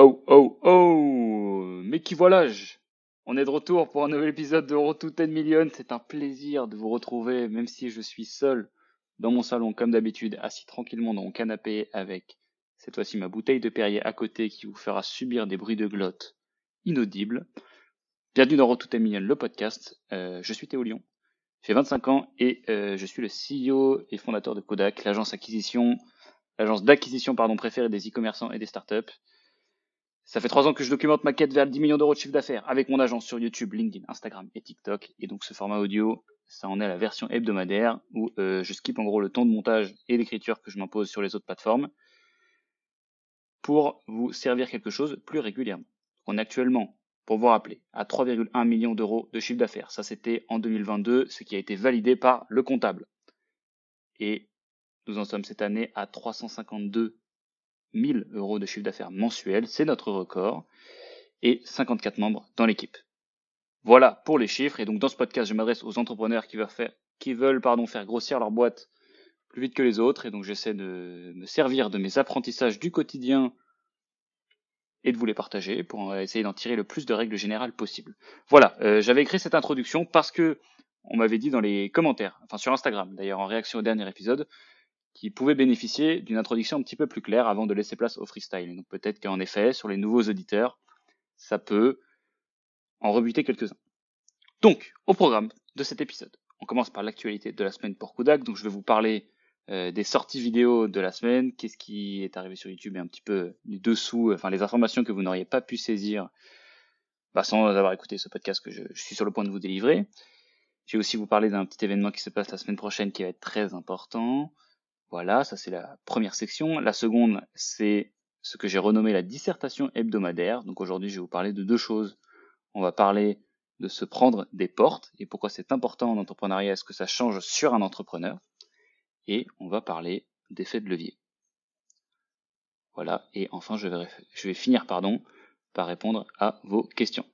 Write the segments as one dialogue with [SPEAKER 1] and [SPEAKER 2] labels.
[SPEAKER 1] Oh, oh, oh Mais qui voilà-je On est de retour pour un nouvel épisode de Road to 10 Million. C'est un plaisir de vous retrouver, même si je suis seul dans mon salon, comme d'habitude, assis tranquillement dans mon canapé avec cette fois-ci ma bouteille de Perrier à côté qui vous fera subir des bruits de glotte inaudibles. Bienvenue dans Road to 10 Million, le podcast. Euh, je suis Théo Lyon. J'ai 25 ans et euh, je suis le CEO et fondateur de Kodak, l'agence acquisition, l'agence d'acquisition préférée des e-commerçants et des startups. Ça fait trois ans que je documente ma quête vers 10 millions d'euros de chiffre d'affaires avec mon agence sur YouTube, LinkedIn, Instagram et TikTok. Et donc ce format audio, ça en est la version hebdomadaire où euh, je skip en gros le temps de montage et d'écriture que je m'impose sur les autres plateformes pour vous servir quelque chose plus régulièrement. On est actuellement, pour vous rappeler, à 3,1 millions d'euros de chiffre d'affaires. Ça c'était en 2022, ce qui a été validé par le comptable. Et nous en sommes cette année à 352 1000 euros de chiffre d'affaires mensuel, c'est notre record, et 54 membres dans l'équipe. Voilà pour les chiffres, et donc dans ce podcast, je m'adresse aux entrepreneurs qui veulent faire, qui veulent, faire grossir leur boîte plus vite que les autres, et donc j'essaie de me servir de mes apprentissages du quotidien et de vous les partager pour essayer d'en tirer le plus de règles générales possible. Voilà, euh, j'avais écrit cette introduction parce que on m'avait dit dans les commentaires, enfin sur Instagram d'ailleurs en réaction au dernier épisode, qui pouvaient bénéficier d'une introduction un petit peu plus claire avant de laisser place au freestyle. Donc peut-être qu'en effet, sur les nouveaux auditeurs, ça peut en rebuter quelques-uns. Donc, au programme de cet épisode, on commence par l'actualité de la semaine pour Kodak. Donc je vais vous parler euh, des sorties vidéo de la semaine, qu'est-ce qui est arrivé sur YouTube et un petit peu les dessous, enfin les informations que vous n'auriez pas pu saisir bah, sans avoir écouté ce podcast que je, je suis sur le point de vous délivrer. Je vais aussi vous parler d'un petit événement qui se passe la semaine prochaine qui va être très important. Voilà, ça c'est la première section. La seconde, c'est ce que j'ai renommé la dissertation hebdomadaire. Donc aujourd'hui, je vais vous parler de deux choses. On va parler de se prendre des portes et pourquoi c'est important en entrepreneuriat, est-ce que ça change sur un entrepreneur. Et on va parler d'effet de levier. Voilà, et enfin je vais, je vais finir pardon, par répondre à vos questions.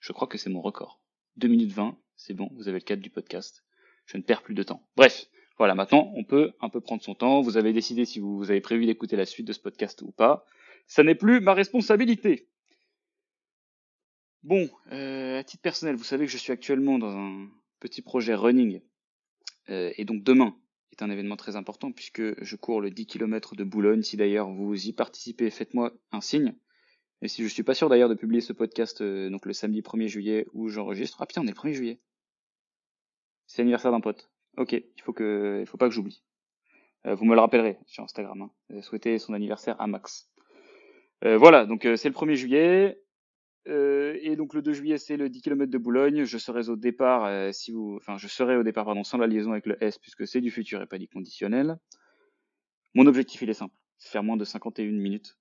[SPEAKER 1] Je crois que c'est mon record. 2 minutes 20, c'est bon, vous avez le cadre du podcast. Je ne perds plus de temps. Bref, voilà, maintenant, on peut un peu prendre son temps. Vous avez décidé si vous avez prévu d'écouter la suite de ce podcast ou pas. Ça n'est plus ma responsabilité. Bon, euh, à titre personnel, vous savez que je suis actuellement dans un petit projet running. Euh, et donc demain est un événement très important puisque je cours le 10 km de Boulogne. Si d'ailleurs vous y participez, faites-moi un signe. Et si je suis pas sûr d'ailleurs de publier ce podcast euh, donc le samedi 1er juillet où j'enregistre. Ah putain, on est le 1er juillet. C'est l'anniversaire d'un pote. Ok, il faut que, il faut pas que j'oublie. Euh, vous me le rappellerez sur Instagram. Hein. Souhaitez son anniversaire à Max. Euh, voilà, donc euh, c'est le 1er juillet. et donc le 2 juillet, c'est le 10 km de Boulogne. Je serai au départ, si vous, enfin, je serai au départ, pardon, sans la liaison avec le S, puisque c'est du futur et pas du conditionnel. Mon objectif, il est simple, c'est faire moins de 51 minutes.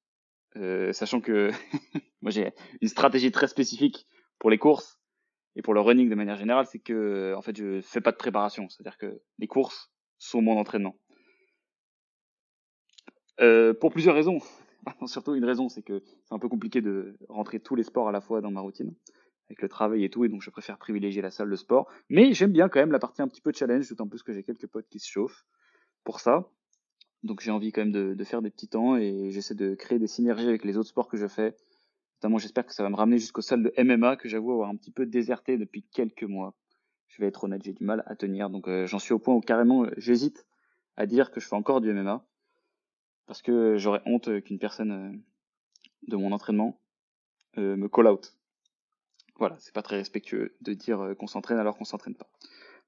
[SPEAKER 1] sachant que moi j'ai une stratégie très spécifique pour les courses et pour le running de manière générale, c'est que en fait je fais pas de préparation, c'est-à-dire que les courses sont mon entraînement. Euh, pour plusieurs raisons. Surtout une raison, c'est que c'est un peu compliqué de rentrer tous les sports à la fois dans ma routine, avec le travail et tout, et donc je préfère privilégier la salle de sport. Mais j'aime bien quand même la partie un petit peu challenge, d'autant plus que j'ai quelques potes qui se chauffent pour ça. Donc j'ai envie quand même de, de faire des petits temps et j'essaie de créer des synergies avec les autres sports que je fais, Notamment, j'espère que ça va me ramener jusqu'aux salles de MMA que j'avoue avoir un petit peu déserté depuis quelques mois. Je vais être honnête, j'ai du mal à tenir. Donc, euh, j'en suis au point où carrément, euh, j'hésite à dire que je fais encore du MMA. Parce que j'aurais honte qu'une personne euh, de mon entraînement me call out. Voilà, c'est pas très respectueux de dire qu'on s'entraîne alors qu'on s'entraîne pas.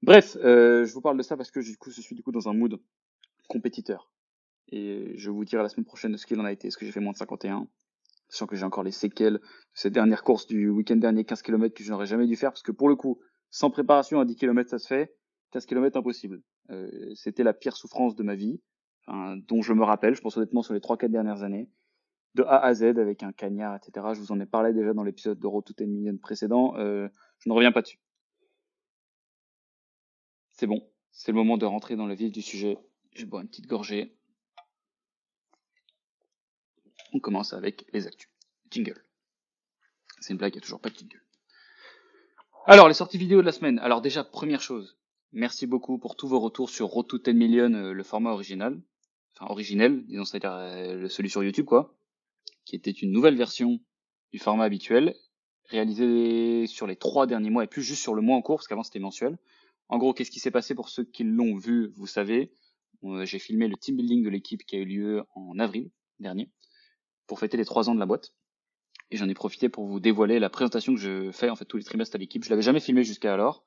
[SPEAKER 1] Bref, je vous parle de ça parce que du coup, je suis du coup dans un mood compétiteur. Et je vous dirai la semaine prochaine de ce qu'il en a été. Est-ce que j'ai fait moins de 51 sachant que j'ai encore les séquelles de cette dernière course du week-end dernier, 15 km que je n'aurais jamais dû faire, parce que pour le coup, sans préparation à 10 km ça se fait, 15 km impossible. Euh, C'était la pire souffrance de ma vie, dont je me rappelle, je pense honnêtement sur les 3-4 dernières années, de A à Z avec un cagnard, etc. Je vous en ai parlé déjà dans l'épisode de Road to 10 Million précédent, euh, je ne reviens pas dessus. C'est bon, c'est le moment de rentrer dans le vif du sujet. Je bois une petite gorgée. On commence avec les actus. Jingle. C'est une blague, il n'y a toujours pas de jingle. Alors, les sorties vidéo de la semaine. Alors déjà, première chose, merci beaucoup pour tous vos retours sur Road to 10 Million, euh, le format original. Enfin, originel, disons, c'est-à-dire euh, celui sur YouTube, quoi. qui était une nouvelle version du format habituel, réalisé sur les trois derniers mois et plus juste sur le mois en cours, parce qu'avant c'était mensuel. En gros, qu'est-ce qui s'est passé pour ceux qui l'ont vu, vous savez? Euh, j'ai filmé le team building de l'équipe qui a eu lieu en avril dernier pour fêter les trois ans de la boîte. Et j'en ai profité pour vous dévoiler la présentation que je fais en fait tous les trimestres à l'équipe. Je l'avais jamais filmé jusqu'à alors.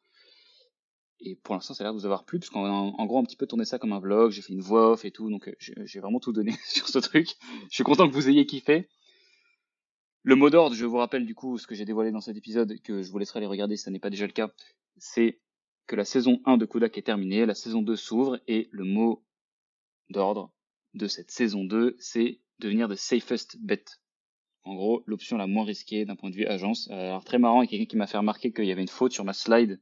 [SPEAKER 1] Et pour l'instant, ça a l'air de vous avoir plu, parce qu'en en gros, un petit peu tourné ça comme un vlog, j'ai fait une voix off et tout, donc euh, j'ai vraiment tout donné sur ce truc. Je suis content que vous ayez kiffé. Le mot d'ordre, je vous rappelle du coup ce que j'ai dévoilé dans cet épisode, que je vous laisserai aller regarder si ça n'est pas déjà le cas, c'est que la saison 1 de Kodak est terminée, la saison 2 s'ouvre, et le mot d'ordre de cette saison 2, c'est devenir the safest bet. En gros, l'option la moins risquée d'un point de vue agence. Alors très marrant, il y a quelqu'un qui m'a fait remarquer qu'il y avait une faute sur ma slide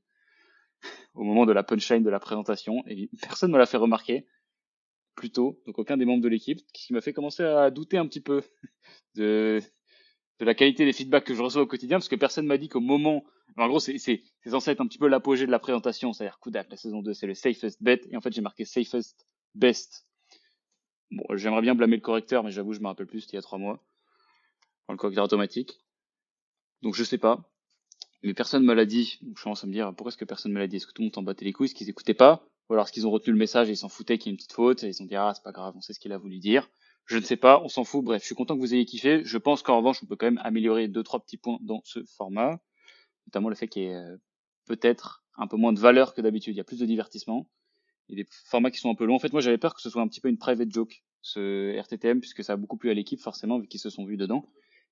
[SPEAKER 1] au moment de la punchline de la présentation, et personne ne me l'a fait remarquer plus tôt, donc aucun des membres de l'équipe, ce qui m'a fait commencer à douter un petit peu de, la qualité des feedbacks que je reçois au quotidien, parce que personne m'a dit qu'au moment, en gros, c'est censé être un petit peu l'apogée de la présentation, c'est-à-dire Kudak, la saison 2, c'est le safest bet, et en fait j'ai marqué safest best. Bon, j'aimerais bien blâmer le correcteur, mais j'avoue, je me rappelle plus, c'était il y a trois mois. Dans le correcteur automatique. Donc je sais pas mais personne me l'a dit. Donc je commence à me dire, pourquoi est-ce que personne me l'a dit? Est-ce que tout le monde s'en battait les couilles? Est-ce qu'ils écoutaient pas? Ou alors est-ce qu'ils ont retenu le message et ils s'en foutaient qu'il y ait une petite faute? Et ils ont dit, ah, c'est pas grave, on sait ce qu'il a voulu dire. Je ne sais pas, on s'en fout. Bref, je suis content que vous ayez kiffé. Je pense qu'en revanche, on peut quand même améliorer deux, trois petits points dans ce format. Notamment le fait qu'il y ait euh, peut-être un peu moins de valeur que d'habitude. Il y a plus de divertissement. A des formats qui sont un peu longs. En fait, moi, j'avais peur que ce soit un petit peu une private joke, ce RTTM, puisque ça a beaucoup plu à l'équipe, forcément, vu qu'ils se sont vus dedans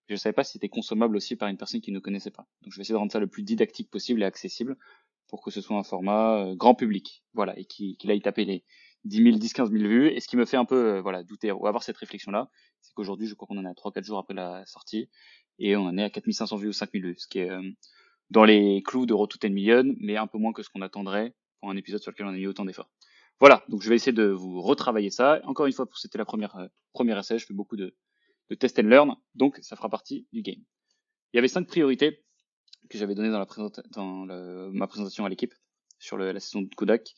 [SPEAKER 1] je ne savais pas si c'était consommable aussi par une personne qui ne connaissait pas. Donc je vais essayer de rendre ça le plus didactique possible et accessible pour que ce soit un format euh, grand public, voilà, et qu'il aille taper les 10 000, 10, 15 000 vues. Et ce qui me fait un peu, euh, voilà, douter ou avoir cette réflexion-là, c'est qu'aujourd'hui, je crois qu'on en est à 3-4 jours après la sortie, et on en est à 4500 vues ou 5000 vues, ce qui est euh, dans les clous de Road to 10 Million, mais un peu moins que ce qu'on attendrait pour un épisode sur lequel on a mis autant d'efforts. Voilà, donc je vais essayer de vous retravailler ça. Encore une fois, c'était la première première essai, je fais beaucoup de, de test and learn, donc ça fera partie du game. Il y avait cinq priorités que j'avais données dans, la dans ma présentation à l'équipe sur la saison de Kodak.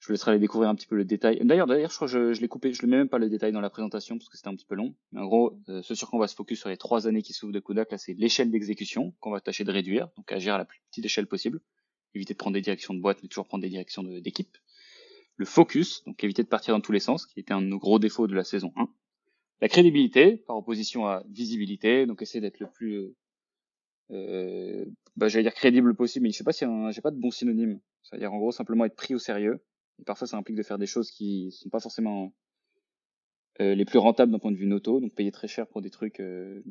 [SPEAKER 1] Je vous laisserai aller découvrir un petit peu le détail. D'ailleurs, d'ailleurs, je crois que je, l'ai coupé. Je ne mets même pas le détail dans la présentation parce que c'était un petit peu long. Mais en gros, euh, ce sur quoi on va se focus sur les trois années qui s'ouvrent de Kodak, là, c'est l'échelle d'exécution qu'on va tâcher de réduire, donc agir à la plus petite échelle possible. Éviter de prendre des directions de boîte, mais toujours prendre des directions d'équipe. Le focus, donc éviter de partir dans tous les sens, qui était un de nos gros défauts de la saison 1. La crédibilité, par opposition à visibilité, donc essayer d'être le plus, euh, euh bah, j'allais dire crédible possible, mais je sais pas si j'ai pas de bon synonyme. C'est-à-dire en gros simplement être pris au sérieux. Parfois ça implique de faire des choses qui sont pas forcément euh, les plus rentables d'un point de vue noto, donc payer très cher pour des trucs. Euh,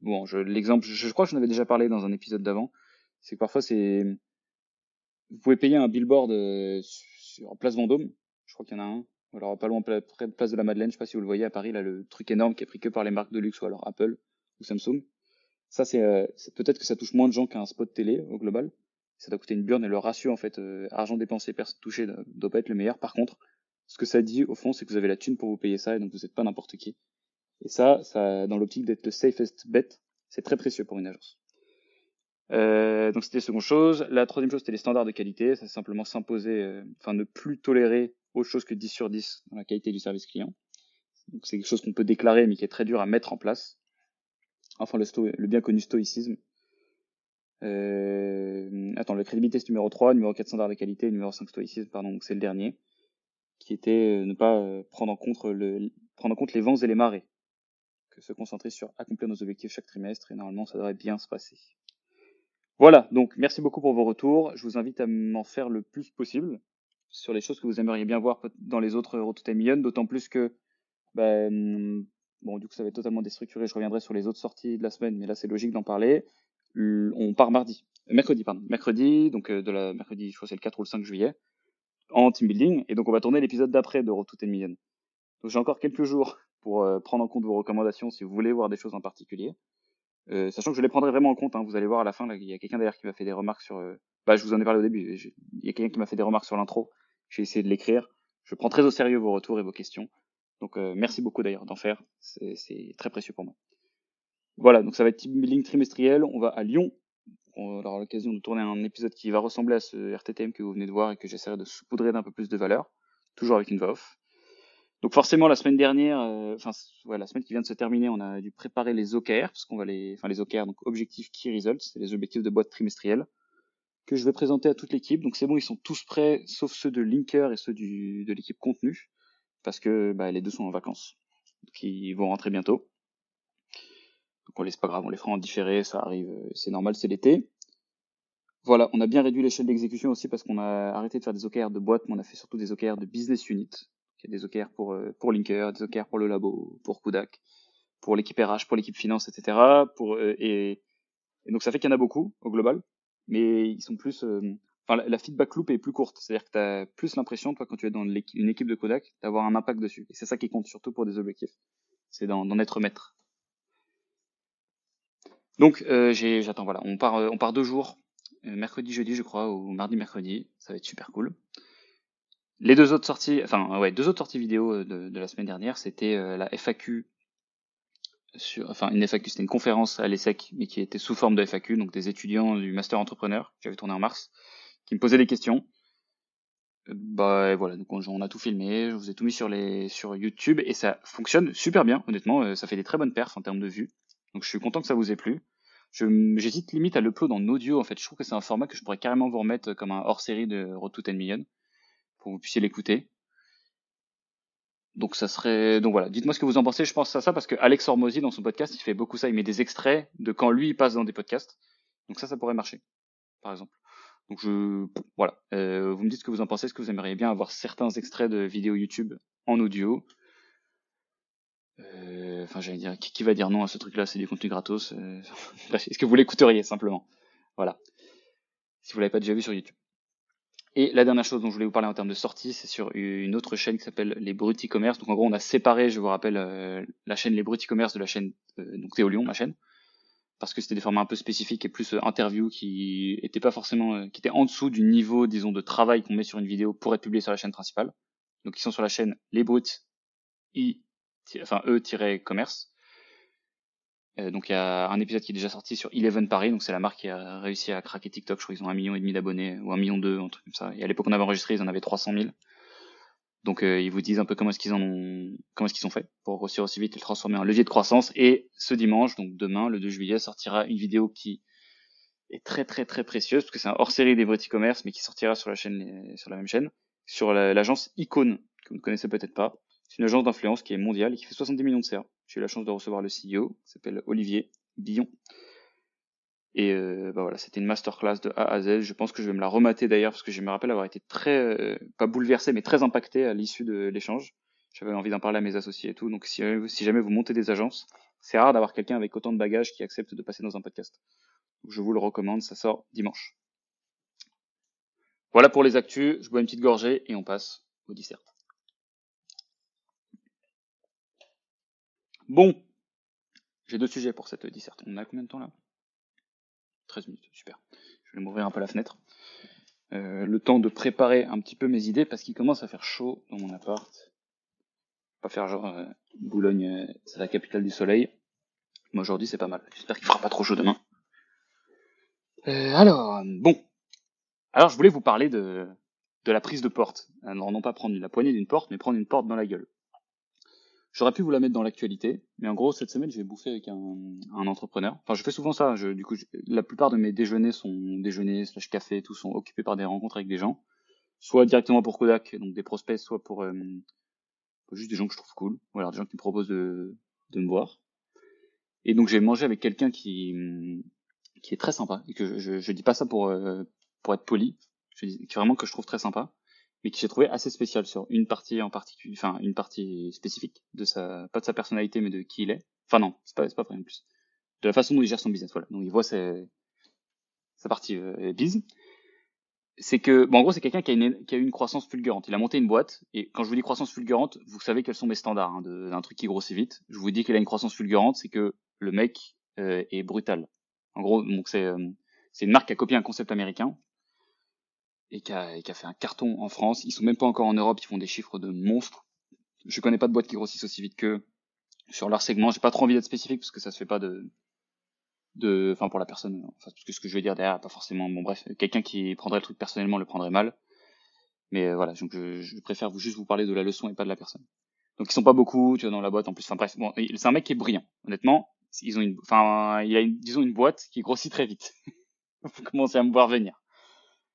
[SPEAKER 1] bon, je, l'exemple, je, crois que j'en avais déjà parlé dans un épisode d'avant. C'est que parfois c'est, vous pouvez payer un billboard euh, sur Place Vendôme. Je crois qu'il y en a un alors pas loin près de Place de la Madeleine, je sais pas si vous le voyez à Paris, là le truc énorme qui est pris que par les marques de luxe ou alors Apple ou Samsung. Ça c'est euh, peut-être que ça touche moins de gens qu'un spot télé au global. Ça doit coûter une burne et le ratio en fait euh, argent dépensé personne touché ne doit pas être le meilleur. Par contre, ce que ça dit au fond, c'est que vous avez la thune pour vous payer ça et donc vous n'êtes pas n'importe qui. Et ça, ça dans l'optique d'être le safest bet, c'est très précieux pour une agence. Euh, donc c'était la seconde chose. La troisième chose, c'était les standards de qualité. C'est simplement s'imposer, euh, enfin ne plus tolérer autre chose que 10 sur 10 dans la qualité du service client. Donc c'est quelque chose qu'on peut déclarer mais qui est très dur à mettre en place. Enfin le, le bien connu stoïcisme. Euh, attends, le crédibilité c'est numéro 3, numéro 4 standard de qualité, numéro 5 stoïcisme, pardon, donc c'est le dernier, qui était euh, ne pas euh, prendre en compte le, prendre en compte les vents et les marées, que se concentrer sur accomplir nos objectifs chaque trimestre et normalement ça devrait bien se passer. Voilà, donc merci beaucoup pour vos retours. Je vous invite à m'en faire le plus possible sur les choses que vous aimeriez bien voir dans les autres Road to Million, d'autant plus que, ben, bon, du coup, ça va être totalement déstructuré. Je reviendrai sur les autres sorties de la semaine, mais là, c'est logique d'en parler. On part mardi, mercredi, pardon, mercredi, donc euh, de la mercredi, je crois c'est le 4 ou le 5 juillet, en team building, et donc on va tourner l'épisode d'après de Road to Million. Donc j'ai encore quelques jours pour euh, prendre en compte vos recommandations si vous voulez voir des choses en particulier. Euh, sachant que je les prendrai vraiment en compte, hein, vous allez voir à la fin, il y a quelqu'un d'ailleurs qui m'a fait des remarques sur... Euh, bah, je vous en ai parlé au début, il y a quelqu'un qui m'a fait des remarques sur l'intro, j'ai essayé de l'écrire. Je prends très au sérieux vos retours et vos questions. Donc euh, merci beaucoup d'ailleurs d'en faire, c'est très précieux pour moi. Voilà, donc ça va être team trimestriel, on va à Lyon. On aura l'occasion de tourner un épisode qui va ressembler à ce RTTM que vous venez de voir et que j'essaierai de saupoudrer d'un peu plus de valeur, toujours avec une voix off. Donc forcément la semaine dernière, euh, enfin la semaine qui vient de se terminer, on a dû préparer les OKR parce qu'on va les, enfin les OKR donc objectifs key results, c'est les objectifs de boîte trimestrielle que je vais présenter à toute l'équipe. Donc c'est bon, ils sont tous prêts sauf ceux de Linker et ceux du, de l'équipe contenu parce que bah, les deux sont en vacances, donc ils vont rentrer bientôt. Donc on laisse pas grave, on les fera en différé, ça arrive, euh, c'est normal, c'est l'été. Voilà, on a bien réduit l'échelle d'exécution aussi parce qu'on a arrêté de faire des OKR de boîte, mais on a fait surtout des OKR de business unit. Il y a des OKR pour, euh, pour Linker, des OKR pour le labo, pour Kudak, pour l'équipe RH, pour l'équipe finance, etc. Euh, et, donc ça fait qu'il y en a beaucoup au global, mais ils sont plus... Euh, la, feedback loop est plus courte. C'est-à-dire que tu as plus l'impression, toi, quand tu es dans une équipe de Kodak, d'avoir un impact dessus. Et c'est ça qui compte surtout pour des objectifs. C'est d'en être maître. Donc j'attends, voilà. On part, on part deux jours mercredi, jeudi, je crois, ou mardi, mercredi. Ça va être super cool. Les deux autres sorties, enfin ouais, deux autres sorties vidéo euh, de, la semaine dernière, c'était euh, la FAQ enfin une FAQ, c'était une conférence à l'ESSEC, mais qui était sous forme de FAQ, donc des étudiants du master entrepreneur, que j'avais tourné en mars, qui me posaient des questions. Bah voilà, donc on, a tout filmé, je vous ai tout mis sur les sur YouTube et ça fonctionne super bien, honnêtement, ça fait des très bonnes perfs en termes de vues. Donc je suis content que ça vous ait plu j'hésite limite à l'upload en audio en fait. Je trouve que c'est un format que je pourrais carrément vous remettre comme un hors-série de Road to 10 Million pour que vous puissiez l'écouter. Donc ça serait donc voilà, dites-moi ce que vous en pensez. Je pense à ça parce que Alex Hormozy dans son podcast, il fait beaucoup ça, il met des extraits de quand lui il passe dans des podcasts. Donc ça ça pourrait marcher par exemple. Donc je voilà, euh, vous me dites ce que vous en pensez, est-ce que vous aimeriez bien avoir certains extraits de vidéos YouTube en audio? Euh, enfin, j'allais dire, qui, va dire non à ce truc-là? C'est du contenu gratos. Euh, est-ce que vous l'écouteriez simplement? Voilà. Si vous l'avez pas déjà vu sur YouTube. Et la dernière chose dont je voulais vous parler en termes de sortie, c'est sur une autre chaîne qui s'appelle Les Bruts e-commerce. Donc en gros, on a séparé, je vous rappelle, euh, la chaîne Les Bruts e-commerce de la chaîne donc Théo Lyon, ma chaîne, parce que c'était des formats un peu spécifiques et plus interviews qui étaient pas forcément, qui étaient en dessous du niveau, disons, de travail qu'on met sur une vidéo pour être publié sur la chaîne principale. Donc ils sont sur la chaîne Les Bruts e enfin e-commerce. Euh, donc il y a un épisode qui est déjà sorti sur Eleven Paris, donc c'est la marque qui a réussi à craquer TikTok. Je crois qu'ils ont un million et demi d'abonnés ou un million deux, un truc comme ça. Et à l'époque on avait enregistré, ils en avaient 300 000. Donc euh, ils vous disent un peu comment est-ce qu'ils en ont, fait pour grossir aussi vite et le transformer en levier de croissance. Et ce dimanche, donc demain, le 2 juillet, sortira une vidéo qui est très très très précieuse parce que c'est un hors-série des vrais e-commerce, mais qui sortira sur la chaîne, sur la même chaîne, sur l'agence Icon que vous ne connaissez peut-être pas. C'est une agence d'influence qui est mondiale et qui fait 70 millions de CA. J'ai eu la chance de recevoir le CEO, qui s'appelle Olivier Billon. Et euh, bah voilà, c'était une masterclass de A à Z. Je pense que je vais me la remater d'ailleurs parce que je me rappelle avoir été très, euh, pas bouleversé, mais très impacté à l'issue de l'échange. J'avais envie d'en parler à mes associés et tout. Donc si, si jamais vous montez des agences, c'est rare d'avoir quelqu'un avec autant de bagages qui accepte de passer dans un podcast. Je vous le recommande, ça sort dimanche. Voilà pour les actus. Je bois une petite gorgée et on passe au dessert. Bon, j'ai deux sujets pour cette disserte. On a combien de temps là? 13 minutes, super. Je vais m'ouvrir un peu la fenêtre. Euh, le temps de préparer un petit peu mes idées parce qu'il commence à faire chaud dans mon appart. Pas faire genre euh, Boulogne, euh, c'est la capitale du soleil. Mais aujourd'hui c'est pas mal. J'espère qu'il fera pas trop chaud demain. alors, bon. Alors je voulais vous parler de, de la prise de porte. Alors non pas prendre la poignée d'une porte, mais prendre une porte dans la gueule. J'aurais pu vous la mettre dans l'actualité, mais en gros, cette semaine, j'ai bouffé avec un, un, entrepreneur. Enfin, je fais souvent ça. Je, du coup, la plupart de mes déjeuners sont déjeuners slash café, tout sont occupés par des rencontres avec des gens, soit directement pour Kodak, donc des prospects, soit pour euh, juste des gens que je trouve cool, ou alors des gens qui me proposent de, de me voir. Et donc, j'ai mangé avec quelqu'un qui qui est très sympa et que je, je, je dis pas ça pour euh, pour être poli, je dis vraiment que je trouve très sympa mais qui j'ai trouvé assez spécial sur une partie en particulier, enfin une partie spécifique de sa, pas de sa personnalité, mais de qui il est. Enfin non, c'est pas, c'est pas vrai en plus. De la façon dont il gère son business, voilà. Donc il voit sa, sa partie euh, biz. C'est que, bon, en gros, c'est quelqu'un qui a une, qui a une croissance fulgurante. Il a monté une boîte, et quand je vous dis croissance fulgurante, vous savez quels sont mes standards hein, d'un truc qui grossit vite. Je vous dis qu'il a une croissance fulgurante, c'est que le mec euh, est brutal. En gros, donc c'est, euh, c'est une marque qui a copié un concept américain, et qui a, a fait un carton en France. Ils sont même pas encore en Europe, ils font des chiffres de monstres. Je connais pas de boîte qui grossissent aussi vite que sur leur segment. J'ai pas trop envie d'être spécifique parce que ça se fait pas de, de, enfin pour la personne. Enfin, parce que ce que je vais dire derrière, pas forcément. Bon bref, quelqu'un qui prendrait le truc personnellement le prendrait mal. Mais euh, voilà, donc je, je, préfère vous juste vous parler de la leçon et pas de la personne. Donc ils sont pas beaucoup, tu vois, dans la boîte en plus. Enfin bref, bon, c'est un mec qui est brillant. Honnêtement, ils ont une, enfin, il a une, disons une boîte qui grossit très vite. Vous commencez à me voir venir.